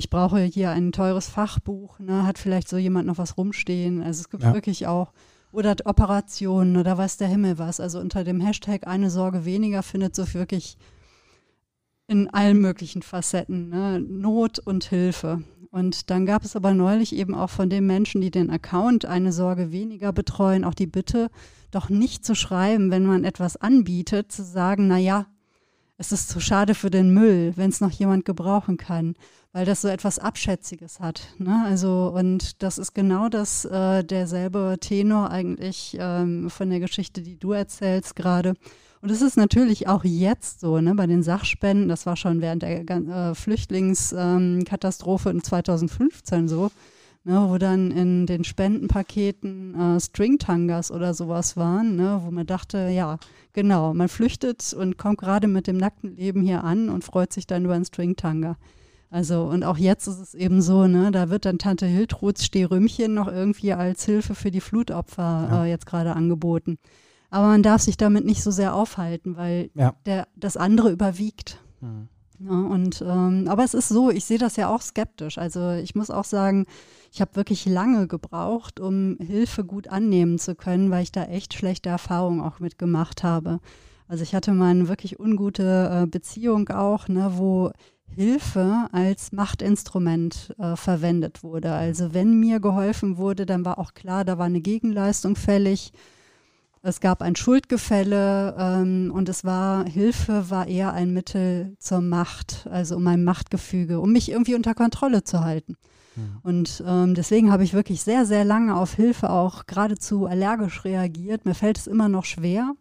ich brauche hier ein teures Fachbuch, ne? hat vielleicht so jemand noch was rumstehen. Also es gibt ja. wirklich auch, oder Operationen oder weiß der Himmel was. Also unter dem Hashtag eine Sorge weniger findet so wirklich in allen möglichen Facetten, ne? Not und Hilfe. Und dann gab es aber neulich eben auch von den Menschen, die den Account eine Sorge weniger betreuen, auch die Bitte, doch nicht zu schreiben, wenn man etwas anbietet, zu sagen, na ja, es ist zu schade für den Müll, wenn es noch jemand gebrauchen kann, weil das so etwas Abschätziges hat. Ne? Also, und das ist genau das, äh, derselbe Tenor eigentlich ähm, von der Geschichte, die du erzählst gerade. Und es ist natürlich auch jetzt so, ne, bei den Sachspenden, das war schon während der äh, Flüchtlingskatastrophe in 2015 so, ne, wo dann in den Spendenpaketen äh, Stringtangas oder sowas waren, ne, wo man dachte, ja, genau, man flüchtet und kommt gerade mit dem nackten Leben hier an und freut sich dann über einen Stringtanga. Also, und auch jetzt ist es eben so, ne, da wird dann Tante Hiltruds Stehrümchen noch irgendwie als Hilfe für die Flutopfer ja. äh, jetzt gerade angeboten. Aber man darf sich damit nicht so sehr aufhalten, weil ja. der, das andere überwiegt. Mhm. Ja, und ähm, aber es ist so, ich sehe das ja auch skeptisch. Also ich muss auch sagen, ich habe wirklich lange gebraucht, um Hilfe gut annehmen zu können, weil ich da echt schlechte Erfahrungen auch mitgemacht habe. Also ich hatte mal eine wirklich ungute äh, Beziehung auch, ne, wo Hilfe als Machtinstrument äh, verwendet wurde. Also wenn mir geholfen wurde, dann war auch klar, da war eine Gegenleistung fällig. Es gab ein Schuldgefälle ähm, und es war, Hilfe war eher ein Mittel zur Macht, also um ein Machtgefüge, um mich irgendwie unter Kontrolle zu halten. Ja. Und ähm, deswegen habe ich wirklich sehr, sehr lange auf Hilfe auch geradezu allergisch reagiert. Mir fällt es immer noch schwer.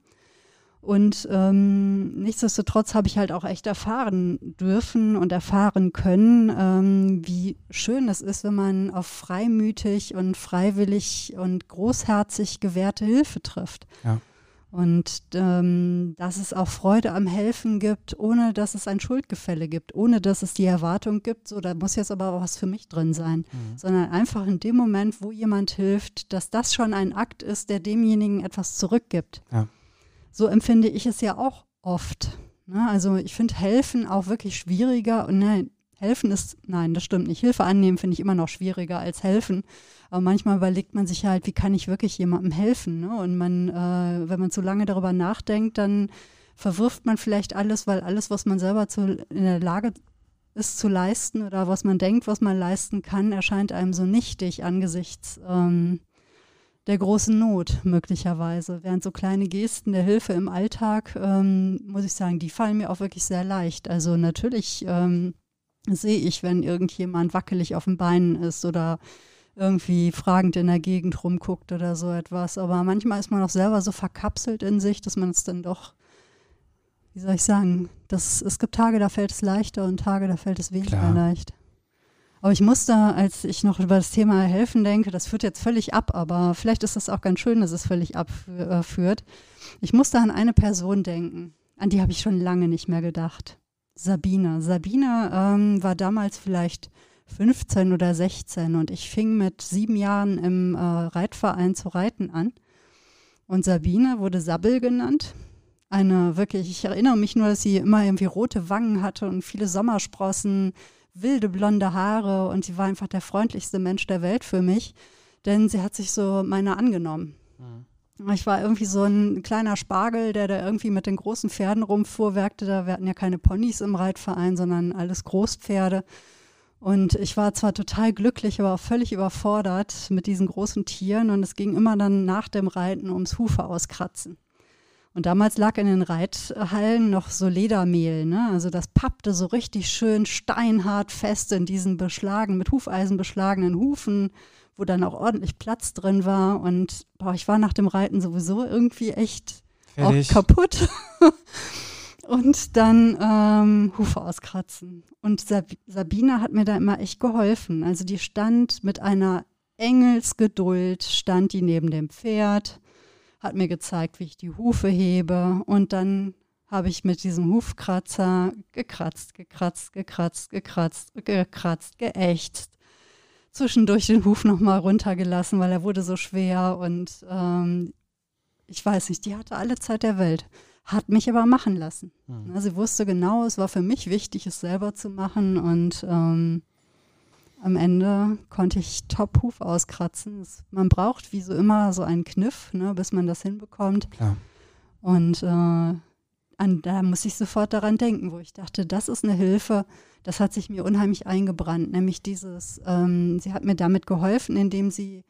Und ähm, nichtsdestotrotz habe ich halt auch echt erfahren dürfen und erfahren können, ähm, wie schön es ist, wenn man auf freimütig und freiwillig und großherzig gewährte Hilfe trifft. Ja. Und ähm, dass es auch Freude am Helfen gibt, ohne dass es ein Schuldgefälle gibt, ohne dass es die Erwartung gibt, so da muss jetzt aber auch was für mich drin sein, mhm. sondern einfach in dem Moment, wo jemand hilft, dass das schon ein Akt ist, der demjenigen etwas zurückgibt. Ja so empfinde ich es ja auch oft. Ne? Also ich finde helfen auch wirklich schwieriger und nein, helfen ist, nein, das stimmt nicht. Hilfe annehmen finde ich immer noch schwieriger als helfen. Aber manchmal überlegt man sich halt, wie kann ich wirklich jemandem helfen? Ne? Und man, äh, wenn man zu lange darüber nachdenkt, dann verwirft man vielleicht alles, weil alles, was man selber zu, in der Lage ist zu leisten oder was man denkt, was man leisten kann, erscheint einem so nichtig angesichts ähm, der großen Not möglicherweise. Während so kleine Gesten der Hilfe im Alltag, ähm, muss ich sagen, die fallen mir auch wirklich sehr leicht. Also natürlich ähm, sehe ich, wenn irgendjemand wackelig auf den Beinen ist oder irgendwie fragend in der Gegend rumguckt oder so etwas. Aber manchmal ist man auch selber so verkapselt in sich, dass man es dann doch, wie soll ich sagen, das, es gibt Tage, da fällt es leichter und Tage, da fällt es weniger Klar. leicht. Aber ich musste, als ich noch über das Thema Helfen denke, das führt jetzt völlig ab, aber vielleicht ist es auch ganz schön, dass es völlig abführt. Ich musste an eine Person denken, an die habe ich schon lange nicht mehr gedacht. Sabine. Sabine ähm, war damals vielleicht 15 oder 16 und ich fing mit sieben Jahren im äh, Reitverein zu reiten an. Und Sabine wurde Sabbel genannt. Eine wirklich, ich erinnere mich nur, dass sie immer irgendwie rote Wangen hatte und viele Sommersprossen, wilde blonde Haare und sie war einfach der freundlichste Mensch der Welt für mich, denn sie hat sich so meiner angenommen. Mhm. Ich war irgendwie so ein kleiner Spargel, der da irgendwie mit den großen Pferden rumfuhrwerkte. Da, wir hatten ja keine Ponys im Reitverein, sondern alles Großpferde. Und ich war zwar total glücklich, aber auch völlig überfordert mit diesen großen Tieren. Und es ging immer dann nach dem Reiten ums Hufe auskratzen. Und damals lag in den Reithallen noch so Ledermehl, ne? Also das pappte so richtig schön steinhart fest in diesen beschlagen, mit Hufeisen beschlagenen Hufen, wo dann auch ordentlich Platz drin war. Und boah, ich war nach dem Reiten sowieso irgendwie echt auch kaputt. [laughs] und dann ähm, Hufe auskratzen. Und Sab Sabine hat mir da immer echt geholfen. Also die stand mit einer Engelsgeduld, stand die neben dem Pferd hat mir gezeigt, wie ich die Hufe hebe und dann habe ich mit diesem Hufkratzer gekratzt, gekratzt, gekratzt, gekratzt, gekratzt, geächtzt. Zwischendurch den Huf nochmal runtergelassen, weil er wurde so schwer und ähm, ich weiß nicht, die hatte alle Zeit der Welt, hat mich aber machen lassen. Mhm. Sie wusste genau, es war für mich wichtig, es selber zu machen und ähm, am Ende konnte ich top Huf auskratzen. Es, man braucht wie so immer so einen Kniff, ne, bis man das hinbekommt. Klar. Und äh, an, da muss ich sofort daran denken, wo ich dachte, das ist eine Hilfe, das hat sich mir unheimlich eingebrannt, nämlich dieses, ähm, sie hat mir damit geholfen, indem sie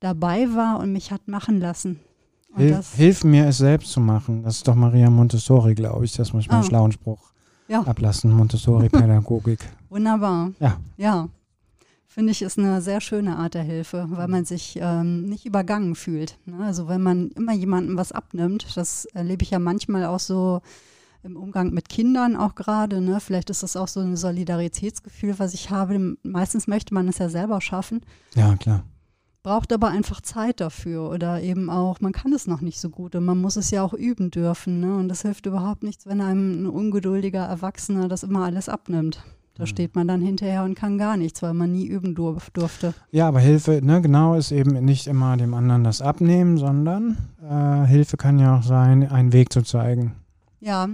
dabei war und mich hat machen lassen. Hilf, hilf, mir, es selbst zu machen. Das ist doch Maria Montessori, glaube ich. Das muss ich mal oh. einen schlauen Spruch ja. ablassen. Montessori-Pädagogik. Wunderbar. Ja. Ja. Finde ich, ist eine sehr schöne Art der Hilfe, weil man sich ähm, nicht übergangen fühlt. Ne? Also wenn man immer jemandem was abnimmt, das erlebe ich ja manchmal auch so im Umgang mit Kindern auch gerade. Ne? Vielleicht ist das auch so ein Solidaritätsgefühl, was ich habe. Meistens möchte man es ja selber schaffen. Ja, klar braucht aber einfach Zeit dafür oder eben auch, man kann es noch nicht so gut und man muss es ja auch üben dürfen. Ne? Und das hilft überhaupt nichts, wenn einem ein ungeduldiger Erwachsener das immer alles abnimmt. Da mhm. steht man dann hinterher und kann gar nichts, weil man nie üben durf durfte. Ja, aber Hilfe, ne, genau, ist eben nicht immer dem anderen das Abnehmen, sondern äh, Hilfe kann ja auch sein, einen Weg zu zeigen. Ja,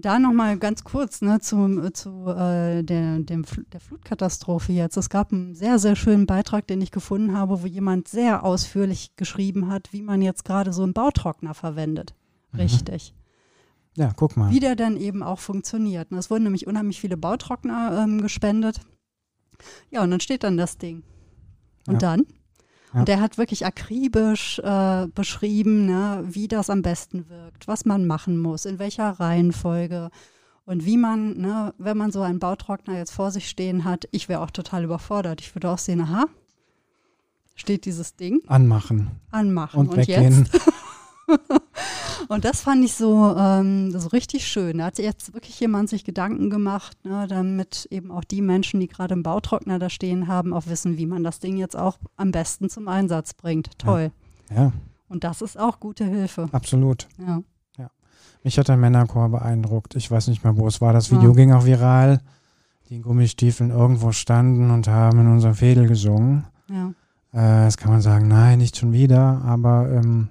da nochmal ganz kurz ne, zu, zu äh, der, dem, der Flutkatastrophe jetzt. Es gab einen sehr, sehr schönen Beitrag, den ich gefunden habe, wo jemand sehr ausführlich geschrieben hat, wie man jetzt gerade so einen Bautrockner verwendet. Mhm. Ja, guck mal. Wie der dann eben auch funktioniert. Es wurden nämlich unheimlich viele Bautrockner ähm, gespendet. Ja, und dann steht dann das Ding. Und ja. dann? Ja. Und der hat wirklich akribisch äh, beschrieben, ne, wie das am besten wirkt, was man machen muss, in welcher Reihenfolge und wie man, ne, wenn man so einen Bautrockner jetzt vor sich stehen hat, ich wäre auch total überfordert. Ich würde auch sehen, aha, steht dieses Ding. Anmachen. Anmachen. Und, und weggehen. jetzt? [laughs] und das fand ich so, ähm, so richtig schön. Da hat jetzt wirklich jemand sich Gedanken gemacht, ne, damit eben auch die Menschen, die gerade im Bautrockner da stehen haben, auch wissen, wie man das Ding jetzt auch am besten zum Einsatz bringt. Toll. Ja. ja. Und das ist auch gute Hilfe. Absolut. Ja. ja. Mich hat der Männerchor beeindruckt. Ich weiß nicht mehr, wo es war. Das Video ja. ging auch viral. Die in Gummistiefeln irgendwo standen und haben in unserem Fädel gesungen. Ja. Äh, das kann man sagen, nein, nicht schon wieder, aber ähm,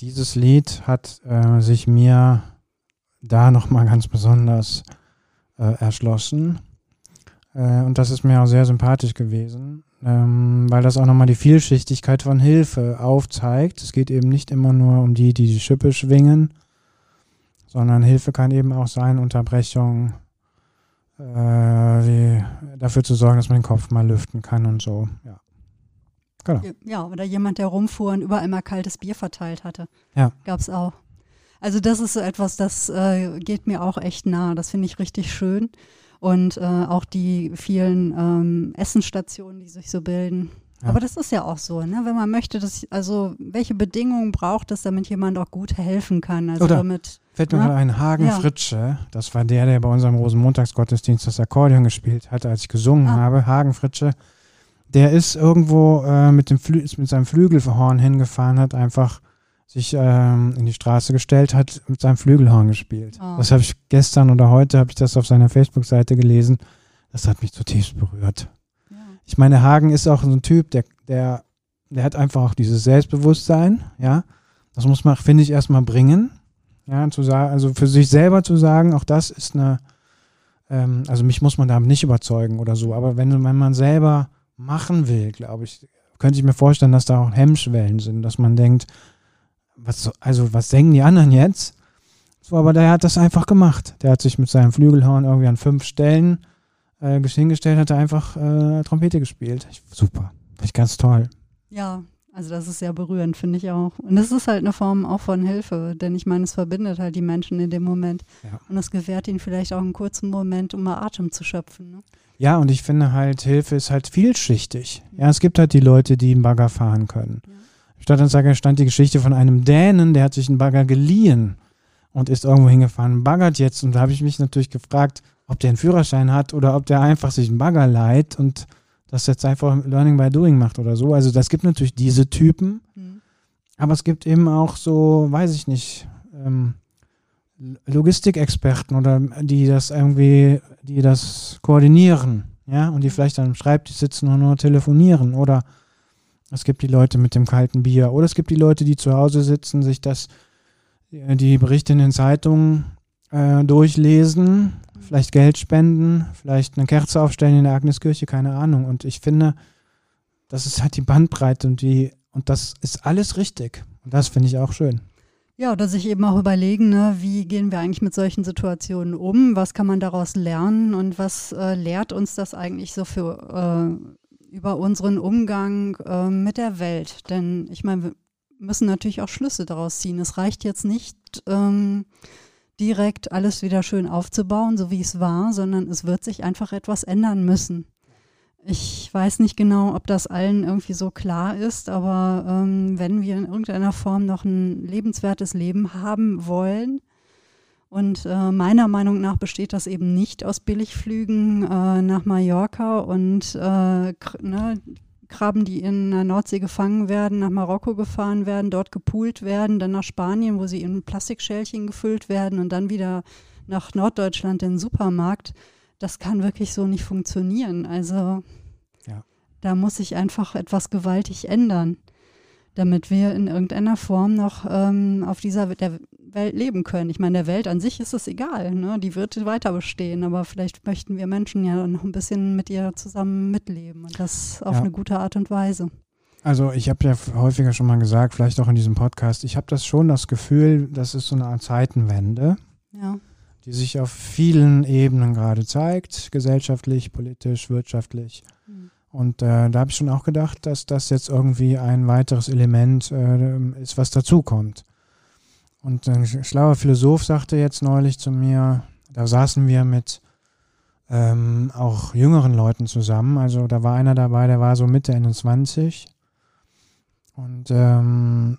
dieses Lied hat äh, sich mir da nochmal ganz besonders äh, erschlossen. Äh, und das ist mir auch sehr sympathisch gewesen, ähm, weil das auch nochmal die Vielschichtigkeit von Hilfe aufzeigt. Es geht eben nicht immer nur um die, die die Schippe schwingen, sondern Hilfe kann eben auch sein, Unterbrechung, äh, wie, dafür zu sorgen, dass man den Kopf mal lüften kann und so. Ja. Genau. Ja, oder jemand, der rumfuhr und überall mal kaltes Bier verteilt hatte. Ja. Gab es auch. Also das ist so etwas, das äh, geht mir auch echt nah. Das finde ich richtig schön. Und äh, auch die vielen ähm, Essensstationen, die sich so bilden. Ja. Aber das ist ja auch so, ne? wenn man möchte, dass, also welche Bedingungen braucht es, damit jemand auch gut helfen kann? Also Oder damit, fällt mir ne? gerade ein, Hagen ja. Fritsche, das war der, der bei unserem Rosenmontagsgottesdienst das Akkordeon gespielt hat, als ich gesungen ah. habe. Hagen Fritsche der ist irgendwo äh, mit, dem Flü mit seinem Flügelhorn hingefahren, hat einfach sich ähm, in die Straße gestellt, hat mit seinem Flügelhorn gespielt. Oh. Das habe ich gestern oder heute habe ich das auf seiner Facebook-Seite gelesen. Das hat mich zutiefst berührt. Ja. Ich meine, Hagen ist auch so ein Typ, der, der, der hat einfach auch dieses Selbstbewusstsein, ja. Das muss man, finde ich, erstmal bringen. Ja, zu sagen, also für sich selber zu sagen, auch das ist eine, ähm, also mich muss man damit nicht überzeugen oder so, aber wenn, wenn man selber machen will, glaube ich, könnte ich mir vorstellen, dass da auch Hemmschwellen sind, dass man denkt, was, also was denken die anderen jetzt? So, aber der hat das einfach gemacht. Der hat sich mit seinem Flügelhorn irgendwie an fünf Stellen äh, hingestellt, hat er einfach äh, Trompete gespielt. Ich, super. Finde ich ganz toll. Ja, also das ist sehr berührend, finde ich auch. Und das ist halt eine Form auch von Hilfe, denn ich meine, es verbindet halt die Menschen in dem Moment. Ja. Und es gewährt ihnen vielleicht auch einen kurzen Moment, um mal Atem zu schöpfen. Ne? Ja, und ich finde halt, Hilfe ist halt vielschichtig. Ja, es gibt halt die Leute, die einen Bagger fahren können. Ja. Statt dann stand die Geschichte von einem Dänen, der hat sich einen Bagger geliehen und ist irgendwo hingefahren, baggert jetzt. Und da habe ich mich natürlich gefragt, ob der einen Führerschein hat oder ob der einfach sich einen Bagger leiht und das jetzt einfach Learning by Doing macht oder so. Also das gibt natürlich diese Typen, mhm. aber es gibt eben auch so, weiß ich nicht, ähm, Logistikexperten oder die das irgendwie, die das koordinieren, ja, und die vielleicht am Schreibtisch sitzen und nur telefonieren oder es gibt die Leute mit dem kalten Bier oder es gibt die Leute, die zu Hause sitzen, sich das, die Berichte in den Zeitungen äh, durchlesen, vielleicht Geld spenden, vielleicht eine Kerze aufstellen in der Agneskirche, keine Ahnung. Und ich finde, das ist halt die Bandbreite und die, und das ist alles richtig. Und das finde ich auch schön. Ja, oder sich eben auch überlegen, ne, wie gehen wir eigentlich mit solchen Situationen um, was kann man daraus lernen und was äh, lehrt uns das eigentlich so für äh, über unseren Umgang äh, mit der Welt. Denn ich meine, wir müssen natürlich auch Schlüsse daraus ziehen. Es reicht jetzt nicht ähm, direkt alles wieder schön aufzubauen, so wie es war, sondern es wird sich einfach etwas ändern müssen. Ich weiß nicht genau, ob das allen irgendwie so klar ist, aber ähm, wenn wir in irgendeiner Form noch ein lebenswertes Leben haben wollen, und äh, meiner Meinung nach besteht das eben nicht aus Billigflügen äh, nach Mallorca und äh, ne, Krabben, die in der Nordsee gefangen werden, nach Marokko gefahren werden, dort gepoolt werden, dann nach Spanien, wo sie in Plastikschälchen gefüllt werden und dann wieder nach Norddeutschland in den Supermarkt das kann wirklich so nicht funktionieren. Also ja. da muss sich einfach etwas gewaltig ändern, damit wir in irgendeiner Form noch ähm, auf dieser der Welt leben können. Ich meine, der Welt an sich ist es egal, ne? die wird weiter bestehen, aber vielleicht möchten wir Menschen ja noch ein bisschen mit ihr zusammen mitleben und das auf ja. eine gute Art und Weise. Also ich habe ja häufiger schon mal gesagt, vielleicht auch in diesem Podcast, ich habe das schon das Gefühl, das ist so eine Art Zeitenwende. Ja die sich auf vielen Ebenen gerade zeigt, gesellschaftlich, politisch, wirtschaftlich. Mhm. Und äh, da habe ich schon auch gedacht, dass das jetzt irgendwie ein weiteres Element äh, ist, was dazukommt. Und ein schlauer Philosoph sagte jetzt neulich zu mir, da saßen wir mit ähm, auch jüngeren Leuten zusammen. Also da war einer dabei, der war so Mitte, Ende 20. Und ähm,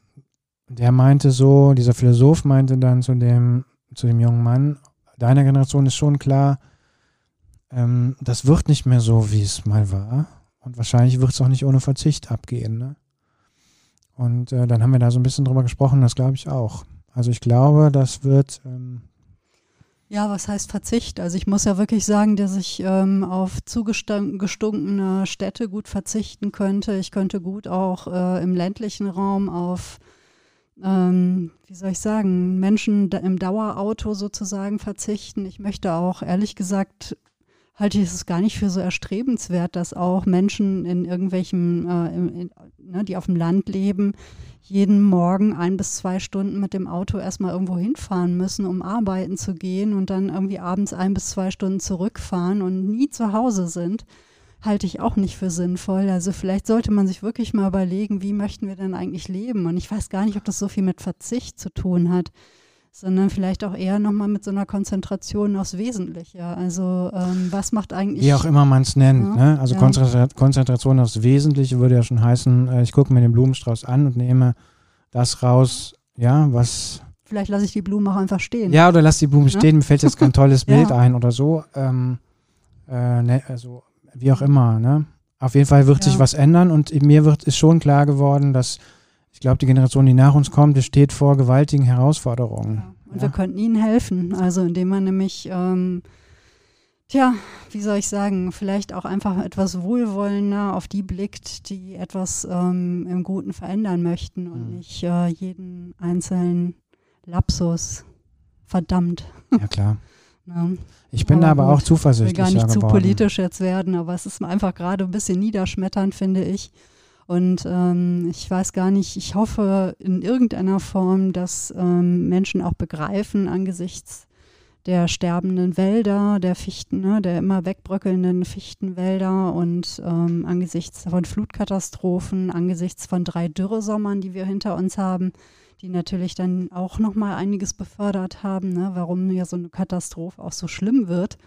der meinte so, dieser Philosoph meinte dann zu dem, zu dem jungen Mann, deiner Generation ist schon klar, ähm, das wird nicht mehr so, wie es mal war. Und wahrscheinlich wird es auch nicht ohne Verzicht abgehen. Ne? Und äh, dann haben wir da so ein bisschen drüber gesprochen, das glaube ich auch. Also ich glaube, das wird. Ähm ja, was heißt Verzicht? Also ich muss ja wirklich sagen, dass ich ähm, auf zugestunkene Städte gut verzichten könnte. Ich könnte gut auch äh, im ländlichen Raum auf ähm, wie soll ich sagen, Menschen im Dauerauto sozusagen verzichten. Ich möchte auch, ehrlich gesagt, halte ich es gar nicht für so erstrebenswert, dass auch Menschen in irgendwelchen, äh, in, in, ne, die auf dem Land leben, jeden Morgen ein bis zwei Stunden mit dem Auto erstmal irgendwo hinfahren müssen, um arbeiten zu gehen und dann irgendwie abends ein bis zwei Stunden zurückfahren und nie zu Hause sind halte ich auch nicht für sinnvoll. Also vielleicht sollte man sich wirklich mal überlegen, wie möchten wir denn eigentlich leben? Und ich weiß gar nicht, ob das so viel mit Verzicht zu tun hat, sondern vielleicht auch eher nochmal mit so einer Konzentration aufs Wesentliche. Also ähm, was macht eigentlich... Wie auch immer man es nennt. Ja, ne? Also ja. Konzentration aufs Wesentliche würde ja schon heißen, äh, ich gucke mir den Blumenstrauß an und nehme das raus, ja, was... Vielleicht lasse ich die Blumen auch einfach stehen. Ja, oder lass die Blumen ja? stehen, mir fällt jetzt kein [laughs] tolles Bild ein oder so. Ähm, äh, ne, also wie auch immer, ne? Auf jeden Fall wird ja. sich was ändern und mir wird ist schon klar geworden, dass ich glaube, die Generation, die nach uns kommt, die steht vor gewaltigen Herausforderungen. Ja. Und ja. wir könnten ihnen helfen, also indem man nämlich, ähm, tja, wie soll ich sagen, vielleicht auch einfach etwas wohlwollender auf die blickt, die etwas ähm, im Guten verändern möchten und mhm. nicht äh, jeden einzelnen Lapsus verdammt. Ja, klar. Ja. Ich bin aber da aber gut, auch zuversichtlich. Ich will gar nicht zu politisch jetzt werden, aber es ist einfach gerade ein bisschen niederschmetternd, finde ich. Und ähm, ich weiß gar nicht, ich hoffe in irgendeiner Form, dass ähm, Menschen auch begreifen angesichts der sterbenden Wälder, der Fichten, ne, der immer wegbröckelnden Fichtenwälder und ähm, angesichts von Flutkatastrophen, angesichts von drei Dürresommern, die wir hinter uns haben, die natürlich dann auch nochmal einiges befördert haben, ne, warum ja so eine Katastrophe auch so schlimm wird.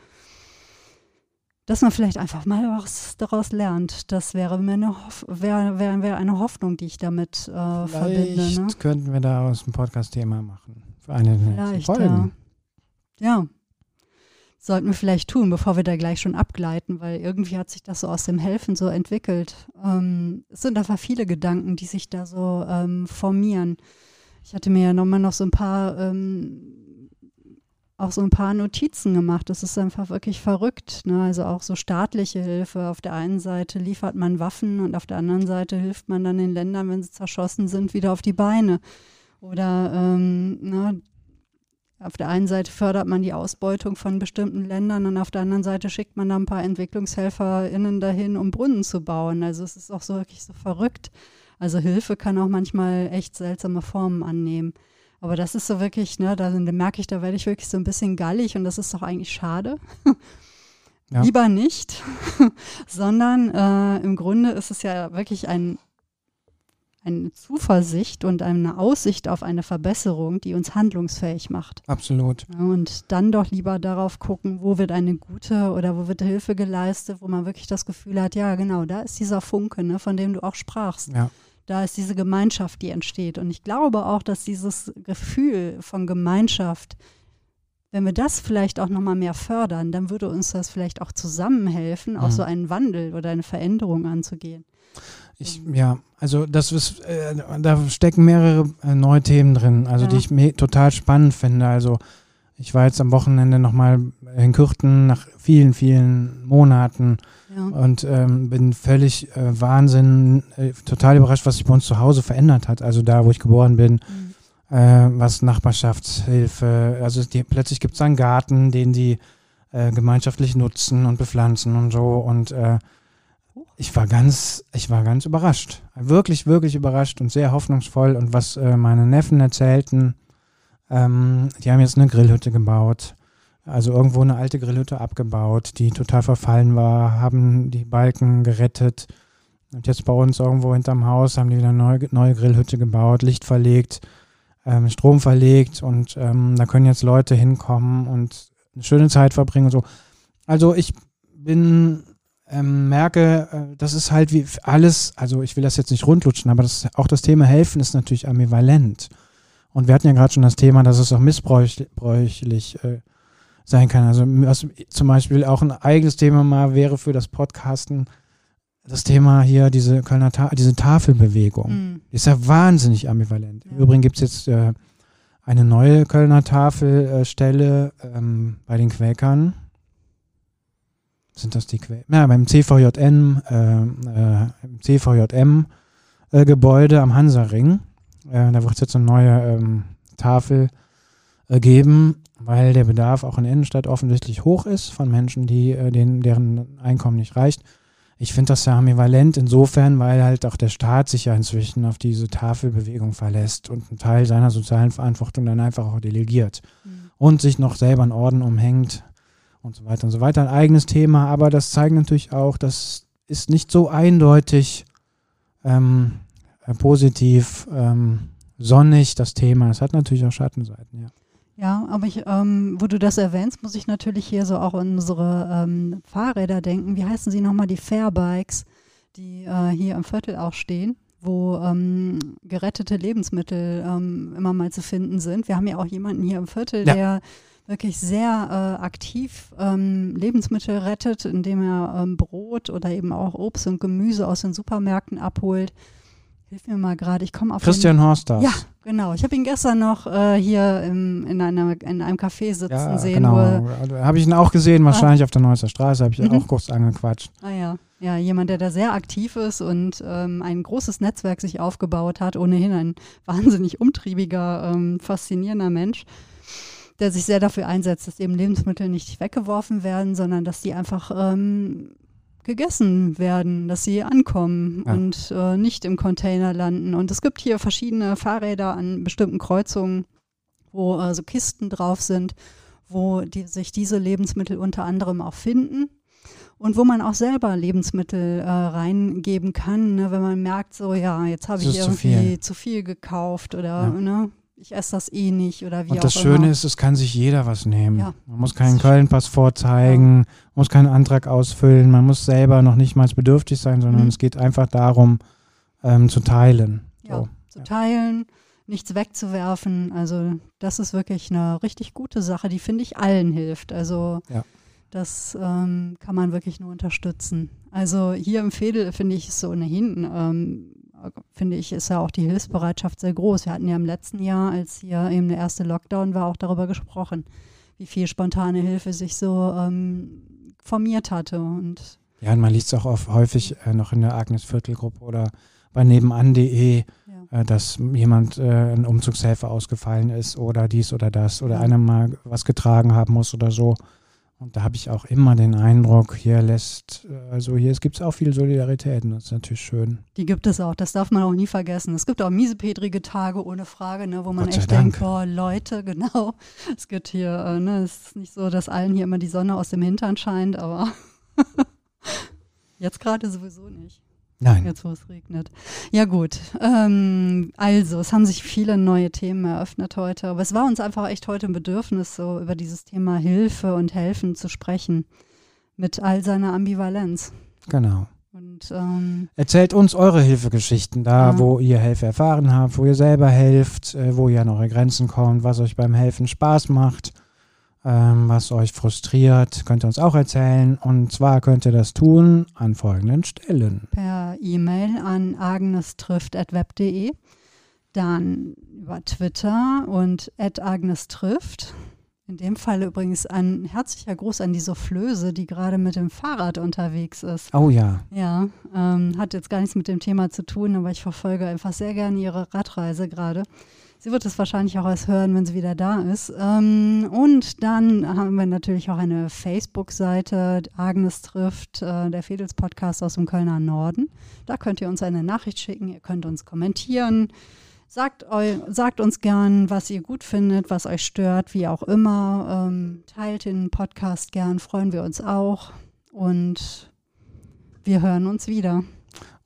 Dass man vielleicht einfach mal was daraus lernt. Das wäre mir eine, wär, wär, wär eine Hoffnung, die ich damit äh, verbinde. Ne? könnten wir da aus dem Podcast-Thema machen. Für eine Folgen. Ja. ja. Sollten wir vielleicht tun, bevor wir da gleich schon abgleiten, weil irgendwie hat sich das so aus dem Helfen so entwickelt. Ähm, es sind einfach viele Gedanken, die sich da so ähm, formieren. Ich hatte mir ja nochmal noch so ein paar, ähm, auch so ein paar Notizen gemacht. Das ist einfach wirklich verrückt. Ne? Also auch so staatliche Hilfe. Auf der einen Seite liefert man Waffen und auf der anderen Seite hilft man dann den Ländern, wenn sie zerschossen sind, wieder auf die Beine. Oder ähm, ne, auf der einen Seite fördert man die Ausbeutung von bestimmten Ländern und auf der anderen Seite schickt man da ein paar EntwicklungshelferInnen dahin, um Brunnen zu bauen. Also es ist auch so wirklich so verrückt. Also Hilfe kann auch manchmal echt seltsame Formen annehmen. Aber das ist so wirklich, ne, da, da merke ich, da werde ich wirklich so ein bisschen gallig und das ist doch eigentlich schade. Ja. Lieber nicht, [laughs] sondern äh, im Grunde ist es ja wirklich ein, eine Zuversicht und eine Aussicht auf eine Verbesserung, die uns handlungsfähig macht. Absolut. Und dann doch lieber darauf gucken, wo wird eine gute oder wo wird Hilfe geleistet, wo man wirklich das Gefühl hat, ja genau, da ist dieser Funke, ne, von dem du auch sprachst. Ja. Da ist diese Gemeinschaft, die entsteht. Und ich glaube auch, dass dieses Gefühl von Gemeinschaft, wenn wir das vielleicht auch nochmal mehr fördern, dann würde uns das vielleicht auch zusammenhelfen, auch mhm. so einen Wandel oder eine Veränderung anzugehen. Ich, ja, also das ist, äh, da stecken mehrere äh, neue Themen drin, also ja. die ich total spannend finde. Also ich war jetzt am Wochenende nochmal in Kürten nach vielen, vielen Monaten ja. und ähm, bin völlig äh, Wahnsinn, äh, total überrascht, was sich bei uns zu Hause verändert hat. Also da, wo ich geboren bin. Mhm äh, was Nachbarschaftshilfe, also die, plötzlich gibt es einen Garten, den die äh, gemeinschaftlich nutzen und bepflanzen und so und äh, ich war ganz, ich war ganz überrascht, wirklich, wirklich überrascht und sehr hoffnungsvoll und was äh, meine Neffen erzählten, ähm, die haben jetzt eine Grillhütte gebaut, also irgendwo eine alte Grillhütte abgebaut, die total verfallen war, haben die Balken gerettet und jetzt bei uns irgendwo hinterm Haus haben die wieder eine neue, neue Grillhütte gebaut, Licht verlegt, ähm, Strom verlegt und ähm, da können jetzt Leute hinkommen und eine schöne Zeit verbringen und so. Also ich bin, ähm, merke, äh, das ist halt wie alles, also ich will das jetzt nicht rundlutschen, aber das, auch das Thema Helfen ist natürlich ambivalent. Und wir hatten ja gerade schon das Thema, dass es auch missbräuchlich äh, sein kann. Also was zum Beispiel auch ein eigenes Thema mal wäre für das Podcasten, das Thema hier, diese Kölner Ta diese Tafelbewegung, mhm. ist ja wahnsinnig ambivalent. Ja. Im Übrigen gibt es jetzt äh, eine neue Kölner Tafelstelle äh, ähm, bei den Quäkern. Sind das die Quäker? Ja, beim CVJM, äh, äh CVJM äh, Gebäude am Hansaring. Äh, da wird es jetzt eine neue ähm, Tafel geben, weil der Bedarf auch in der Innenstadt offensichtlich hoch ist von Menschen, die, denen, deren Einkommen nicht reicht. Ich finde das ja ambivalent insofern, weil halt auch der Staat sich ja inzwischen auf diese Tafelbewegung verlässt und einen Teil seiner sozialen Verantwortung dann einfach auch delegiert mhm. und sich noch selber einen Orden umhängt und so weiter und so weiter. Ein eigenes Thema, aber das zeigt natürlich auch, das ist nicht so eindeutig ähm, äh, positiv ähm, sonnig, das Thema. Es hat natürlich auch Schattenseiten, ja. Ja, aber ich, ähm, wo du das erwähnst, muss ich natürlich hier so auch an unsere ähm, Fahrräder denken. Wie heißen sie nochmal? Die Fairbikes, die äh, hier im Viertel auch stehen, wo ähm, gerettete Lebensmittel ähm, immer mal zu finden sind. Wir haben ja auch jemanden hier im Viertel, ja. der wirklich sehr äh, aktiv ähm, Lebensmittel rettet, indem er ähm, Brot oder eben auch Obst und Gemüse aus den Supermärkten abholt. Hilf mir mal gerade, ich komme auf Christian den, Horsters. Ja, genau. Ich habe ihn gestern noch äh, hier im, in, einer, in einem Café sitzen ja, sehen. Genau. Also, habe ich ihn auch gesehen, wahrscheinlich ah. auf der Neusser Straße, habe ich mhm. auch kurz angequatscht. Ah ja. Ja, jemand, der da sehr aktiv ist und ähm, ein großes Netzwerk sich aufgebaut hat, ohnehin ein [laughs] wahnsinnig umtriebiger, ähm, faszinierender Mensch, der sich sehr dafür einsetzt, dass eben Lebensmittel nicht weggeworfen werden, sondern dass die einfach ähm, gegessen werden, dass sie ankommen ja. und äh, nicht im Container landen. Und es gibt hier verschiedene Fahrräder an bestimmten Kreuzungen, wo äh, so Kisten drauf sind, wo die, sich diese Lebensmittel unter anderem auch finden. Und wo man auch selber Lebensmittel äh, reingeben kann, ne, wenn man merkt, so ja, jetzt habe ich irgendwie zu viel. zu viel. gekauft oder ja. ne, ich esse das eh nicht oder wie Und das Schöne ist, es kann sich jeder was nehmen. Ja. Man muss keinen Kölnpass vorzeigen, ja. muss keinen Antrag ausfüllen, man muss selber noch nicht mal bedürftig sein, sondern mhm. es geht einfach darum, ähm, zu teilen. Ja, so. zu teilen, nichts wegzuwerfen. Also das ist wirklich eine richtig gute Sache, die finde ich allen hilft. Also ja. das ähm, kann man wirklich nur unterstützen. Also hier im Fädel finde ich es so ohnehin ähm, finde ich, ist ja auch die Hilfsbereitschaft sehr groß. Wir hatten ja im letzten Jahr, als hier eben der erste Lockdown war, auch darüber gesprochen, wie viel spontane Hilfe sich so ähm, formiert hatte. Und ja, und man liest es auch oft, häufig äh, noch in der Agnes-Viertel-Gruppe oder bei nebenan.de, ja. äh, dass jemand äh, ein Umzugshelfer ausgefallen ist oder dies oder das oder ja. einer mal was getragen haben muss oder so. Und da habe ich auch immer den Eindruck, hier lässt, also hier gibt es auch viel Solidarität und das ist natürlich schön. Die gibt es auch, das darf man auch nie vergessen. Es gibt auch miesepetrige Tage ohne Frage, ne, wo man echt Dank. denkt, boah, Leute, [laughs] genau. Es gibt hier, äh, ne, es ist nicht so, dass allen hier immer die Sonne aus dem Hintern scheint, aber [laughs] jetzt gerade sowieso nicht. Nein, Jetzt, wo es regnet. Ja, gut. Ähm, also, es haben sich viele neue Themen eröffnet heute. Aber es war uns einfach echt heute ein Bedürfnis, so über dieses Thema Hilfe und Helfen zu sprechen. Mit all seiner Ambivalenz. genau. Und ähm, Erzählt uns eure Hilfegeschichten, da Ja. wo ihr Hilfe erfahren habt, wo ihr selber helft, äh, wo ihr an eure Grenzen kommt, was euch beim Helfen Spaß macht, ähm, was euch frustriert, könnt ihr uns auch erzählen. Und zwar könnt ihr das tun an folgenden Stellen. per E-Mail an agnestrifft.web.de. Dann über Twitter und agnestrifft. In dem Fall übrigens ein herzlicher Gruß an die Soufflöse, die gerade mit dem Fahrrad unterwegs ist. Oh ja, Ja, ähm, hat jetzt gar nichts mit dem Thema zu tun, aber ich verfolge einfach sehr gerne ihre Radreise gerade. Sie wird es wahrscheinlich auch erst hören, wenn sie wieder da ist. Ähm, und dann haben wir natürlich auch eine Facebook-Seite, Agnes trifft, äh, der Fedels Podcast aus dem Kölner Norden. Da könnt ihr uns eine Nachricht schicken, ihr könnt uns kommentieren. Sagt, eu, sagt uns gern, was ihr gut findet, was euch stört, wie auch immer. Ähm, teilt den Podcast gern, freuen wir uns auch. Und wir hören uns wieder.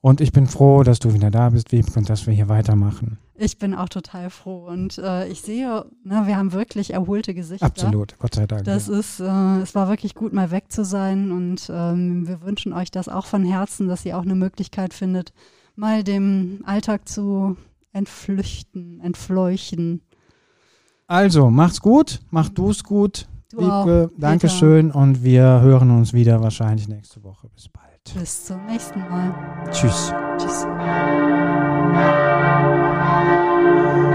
und ich bin froh, dass du wieder da bist, Wiebke, und dass wir hier weitermachen. Ich bin auch total froh und äh, ich sehe, ne, wir haben wirklich erholte Gesichter. Absolut, Gott sei Dank. Das ja. ist, äh, es war wirklich gut, mal weg zu sein und ähm, wir wünschen euch das auch von Herzen, dass ihr auch eine Möglichkeit findet, mal dem Alltag zu entflüchten, entfleuchten. Also, macht's gut, mach du's gut. Du Wiebke. Dankeschön und wir hören uns wieder wahrscheinlich nächste Woche. Bis bald. Bis zum nächsten Mal. Tschüss. Tschüss. Amen.